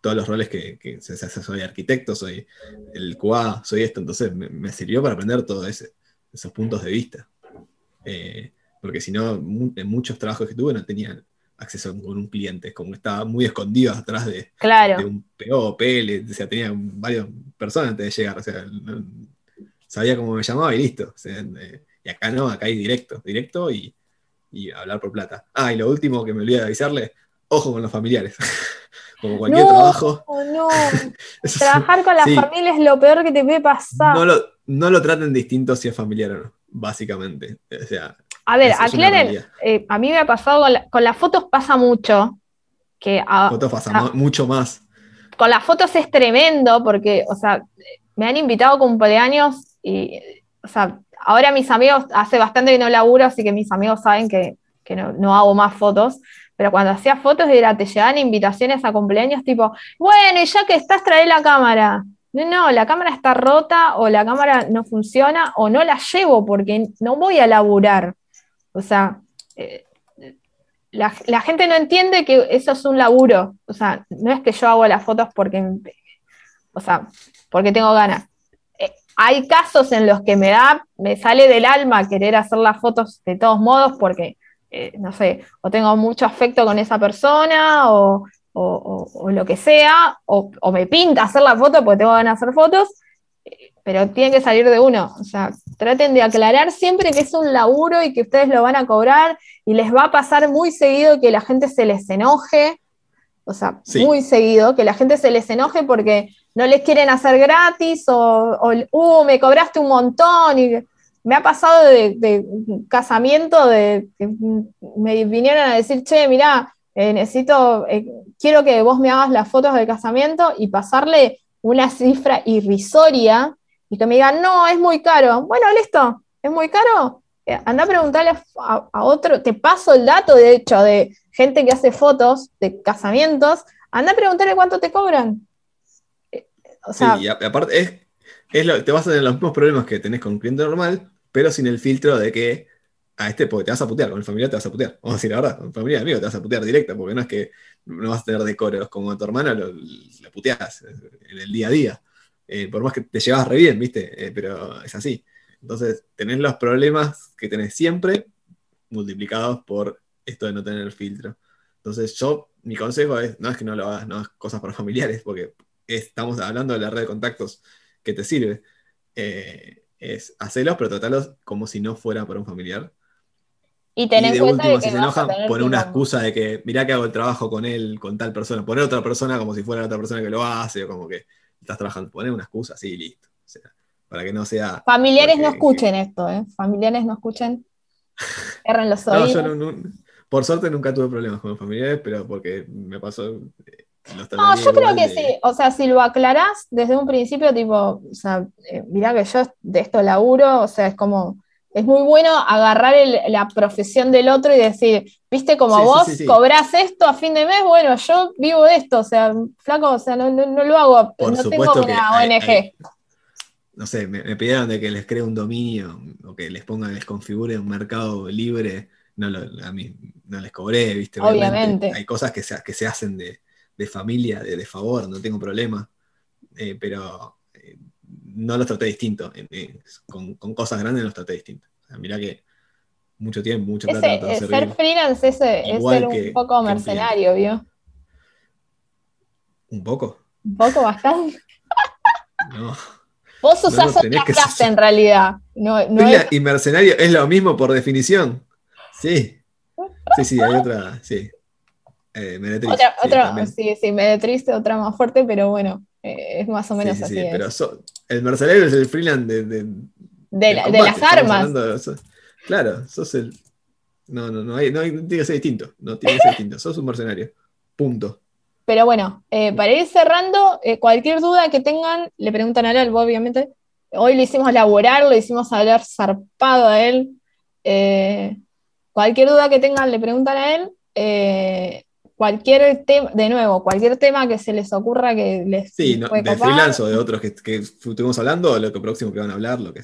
todos los roles que, que se- se- soy arquitecto, soy el QA, soy esto, entonces me, me sirvió para aprender todos esos puntos de vista. Eh, porque si no, en muchos trabajos que tuve no tenía acceso con un cliente, como que estaba muy escondido atrás de, de Claro, un PO, PL, o sea, tenía varias personas antes de llegar, o sea, no- sabía cómo me llamaba y listo. o sea, eh, y acá no, acá hay directo, directo y, y hablar por plata. Ah, y lo último que me olvidé de avisarle, ojo con los familiares. Como cualquier No. trabajo. No. Trabajar con la Sí. familia es lo peor que te puede pasar. no, lo, no lo traten distinto si es familiar o no, básicamente. O sea, A ver, aclaren, eh, a mí me ha pasado con, la- con las fotos pasa mucho, que a- fotos pasa ah. mucho más. con las fotos es tremendo porque, o sea, me han invitado a cumpleaños y, o sea, ahora mis amigos, hace bastante que no laburo, así que mis amigos saben que, que no, no hago más fotos, pero cuando hacía fotos era, te llegaban invitaciones a cumpleaños tipo, bueno, y ya que estás, trae la cámara. no, no, la cámara está rota o la cámara no funciona o no la llevo porque no voy a laburar. O sea, eh, la, gente no entiende que eso es un laburo. O sea, no es que yo hago las fotos porque, o sea, porque tengo ganas. Hay casos en los que me da, me sale del alma querer hacer las fotos de todos modos porque, eh, no sé, o tengo mucho afecto con esa persona o, o, lo que sea, o, me pinta hacer la foto porque tengo ganas de hacer fotos, pero tiene que salir de uno. O sea, traten de aclarar siempre que es un laburo y que ustedes lo van a cobrar y les va a pasar muy seguido que la gente se les enoje. O sea, muy seguido, que la gente se les enoje porque no les quieren hacer gratis o, uh, me cobraste un montón. Y me ha pasado de, casamiento de que me vinieron a decir, che, mirá, eh, necesito, eh, quiero que vos me hagas las fotos del casamiento y pasarle una cifra irrisoria y que me digan, no, es muy caro. Bueno, listo, es muy caro. Eh, anda a preguntarle a, otro, te paso el dato, de hecho, de gente que hace fotos de casamientos, anda a preguntarle cuánto te cobran. Sí, y aparte es, te vas a tener los mismos problemas que tenés con un cliente normal, pero sin el filtro de que a este porque te vas a putear, con el familiar te vas a putear. Vamos a decir la verdad, con el familiar amigo te vas a putear directa, porque no es que no vas a tener decoros como a tu hermana, lo, puteas en el día a día. Eh, por más que te llevas re bien, ¿viste? Eh, pero es así. Entonces, tenés los problemas que tenés siempre multiplicados por esto de no tener filtro. Entonces, yo, mi consejo es, no es que no lo hagas, no es cosas para familiares, porque estamos hablando de la red de contactos que te sirve. Eh, es hacerlos, pero tratarlos como si no fuera para un familiar y tener de último, si se enojan, poner una excusa de que mirá que hago el trabajo con él, con tal persona. Poner otra persona como si fuera la otra persona que lo hace, o como que estás trabajando. Poner una excusa así y listo. O sea, para que no sea. Familiares no escuchen esto, ¿eh? Familiares no escuchen. Erren los oídos. por suerte nunca tuve problemas con los familiares, pero porque me pasó. Eh, no, yo creo que sí. O sea, si lo aclarás desde un principio, tipo, o sea, eh, mirá que yo de esto laburo, o sea, es como es muy bueno agarrar la profesión del otro y decir, viste, como vos cobrás esto a fin de mes, bueno, yo vivo de esto, o sea, flaco, o sea, no, lo hago, no tengo una ONG. no sé, me, pidieron de que les cree un dominio o que les ponga, les configure un mercado libre, no a mí no les cobré, viste, obviamente. Hay cosas que se, que se hacen de, familia, de, favor, no tengo problema, eh, pero no los traté distinto. con, cosas grandes los traté distinto. O mirá que mucho tiempo, mucho plata. Ese, ser freelance es, es ser un poco mercenario, ¿vio? ¿Un poco? ¿Un poco bastante? no. Vos usás otra clase en realidad. y mercenario es lo mismo por definición. Sí. Sí, sí, hay otra. Sí. Eh, Otra, sí, otra, sí, sí, triste, otra más fuerte, pero bueno, eh, es más o menos así. Sí, pero el mercenario es el freelance de, de, las armas. claro, sos el. No, no, no, hay, no tiene que ser distinto. No tiene que ser distinto. Sos un mercenario. Punto. Pero bueno, eh, para ir cerrando, eh, cualquier duda que tengan, le preguntan a él, obviamente. Hoy lo hicimos laborar, lo hicimos hablar zarpado a él. cualquier duda que tengan, le preguntan a él cualquier tema, de nuevo, cualquier tema que se les ocurra que les. Sí, de freelance o de otros que, estuvimos hablando, lo que próximo que van a hablar, lo que,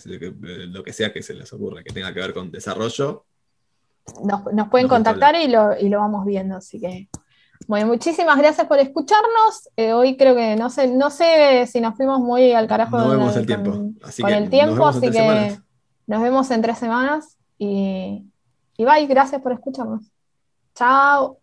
lo que, sea que se les ocurra, que tenga que ver con desarrollo. Nos, pueden contactar y lo, vamos viendo, así que. Bueno, muchísimas gracias por escucharnos. Eh, hoy creo que no sé, no sé si nos fuimos muy al carajo no vemos el tiempo. con el tiempo, así que nos vemos en tres semanas y, y bye, gracias por escucharnos. Chao.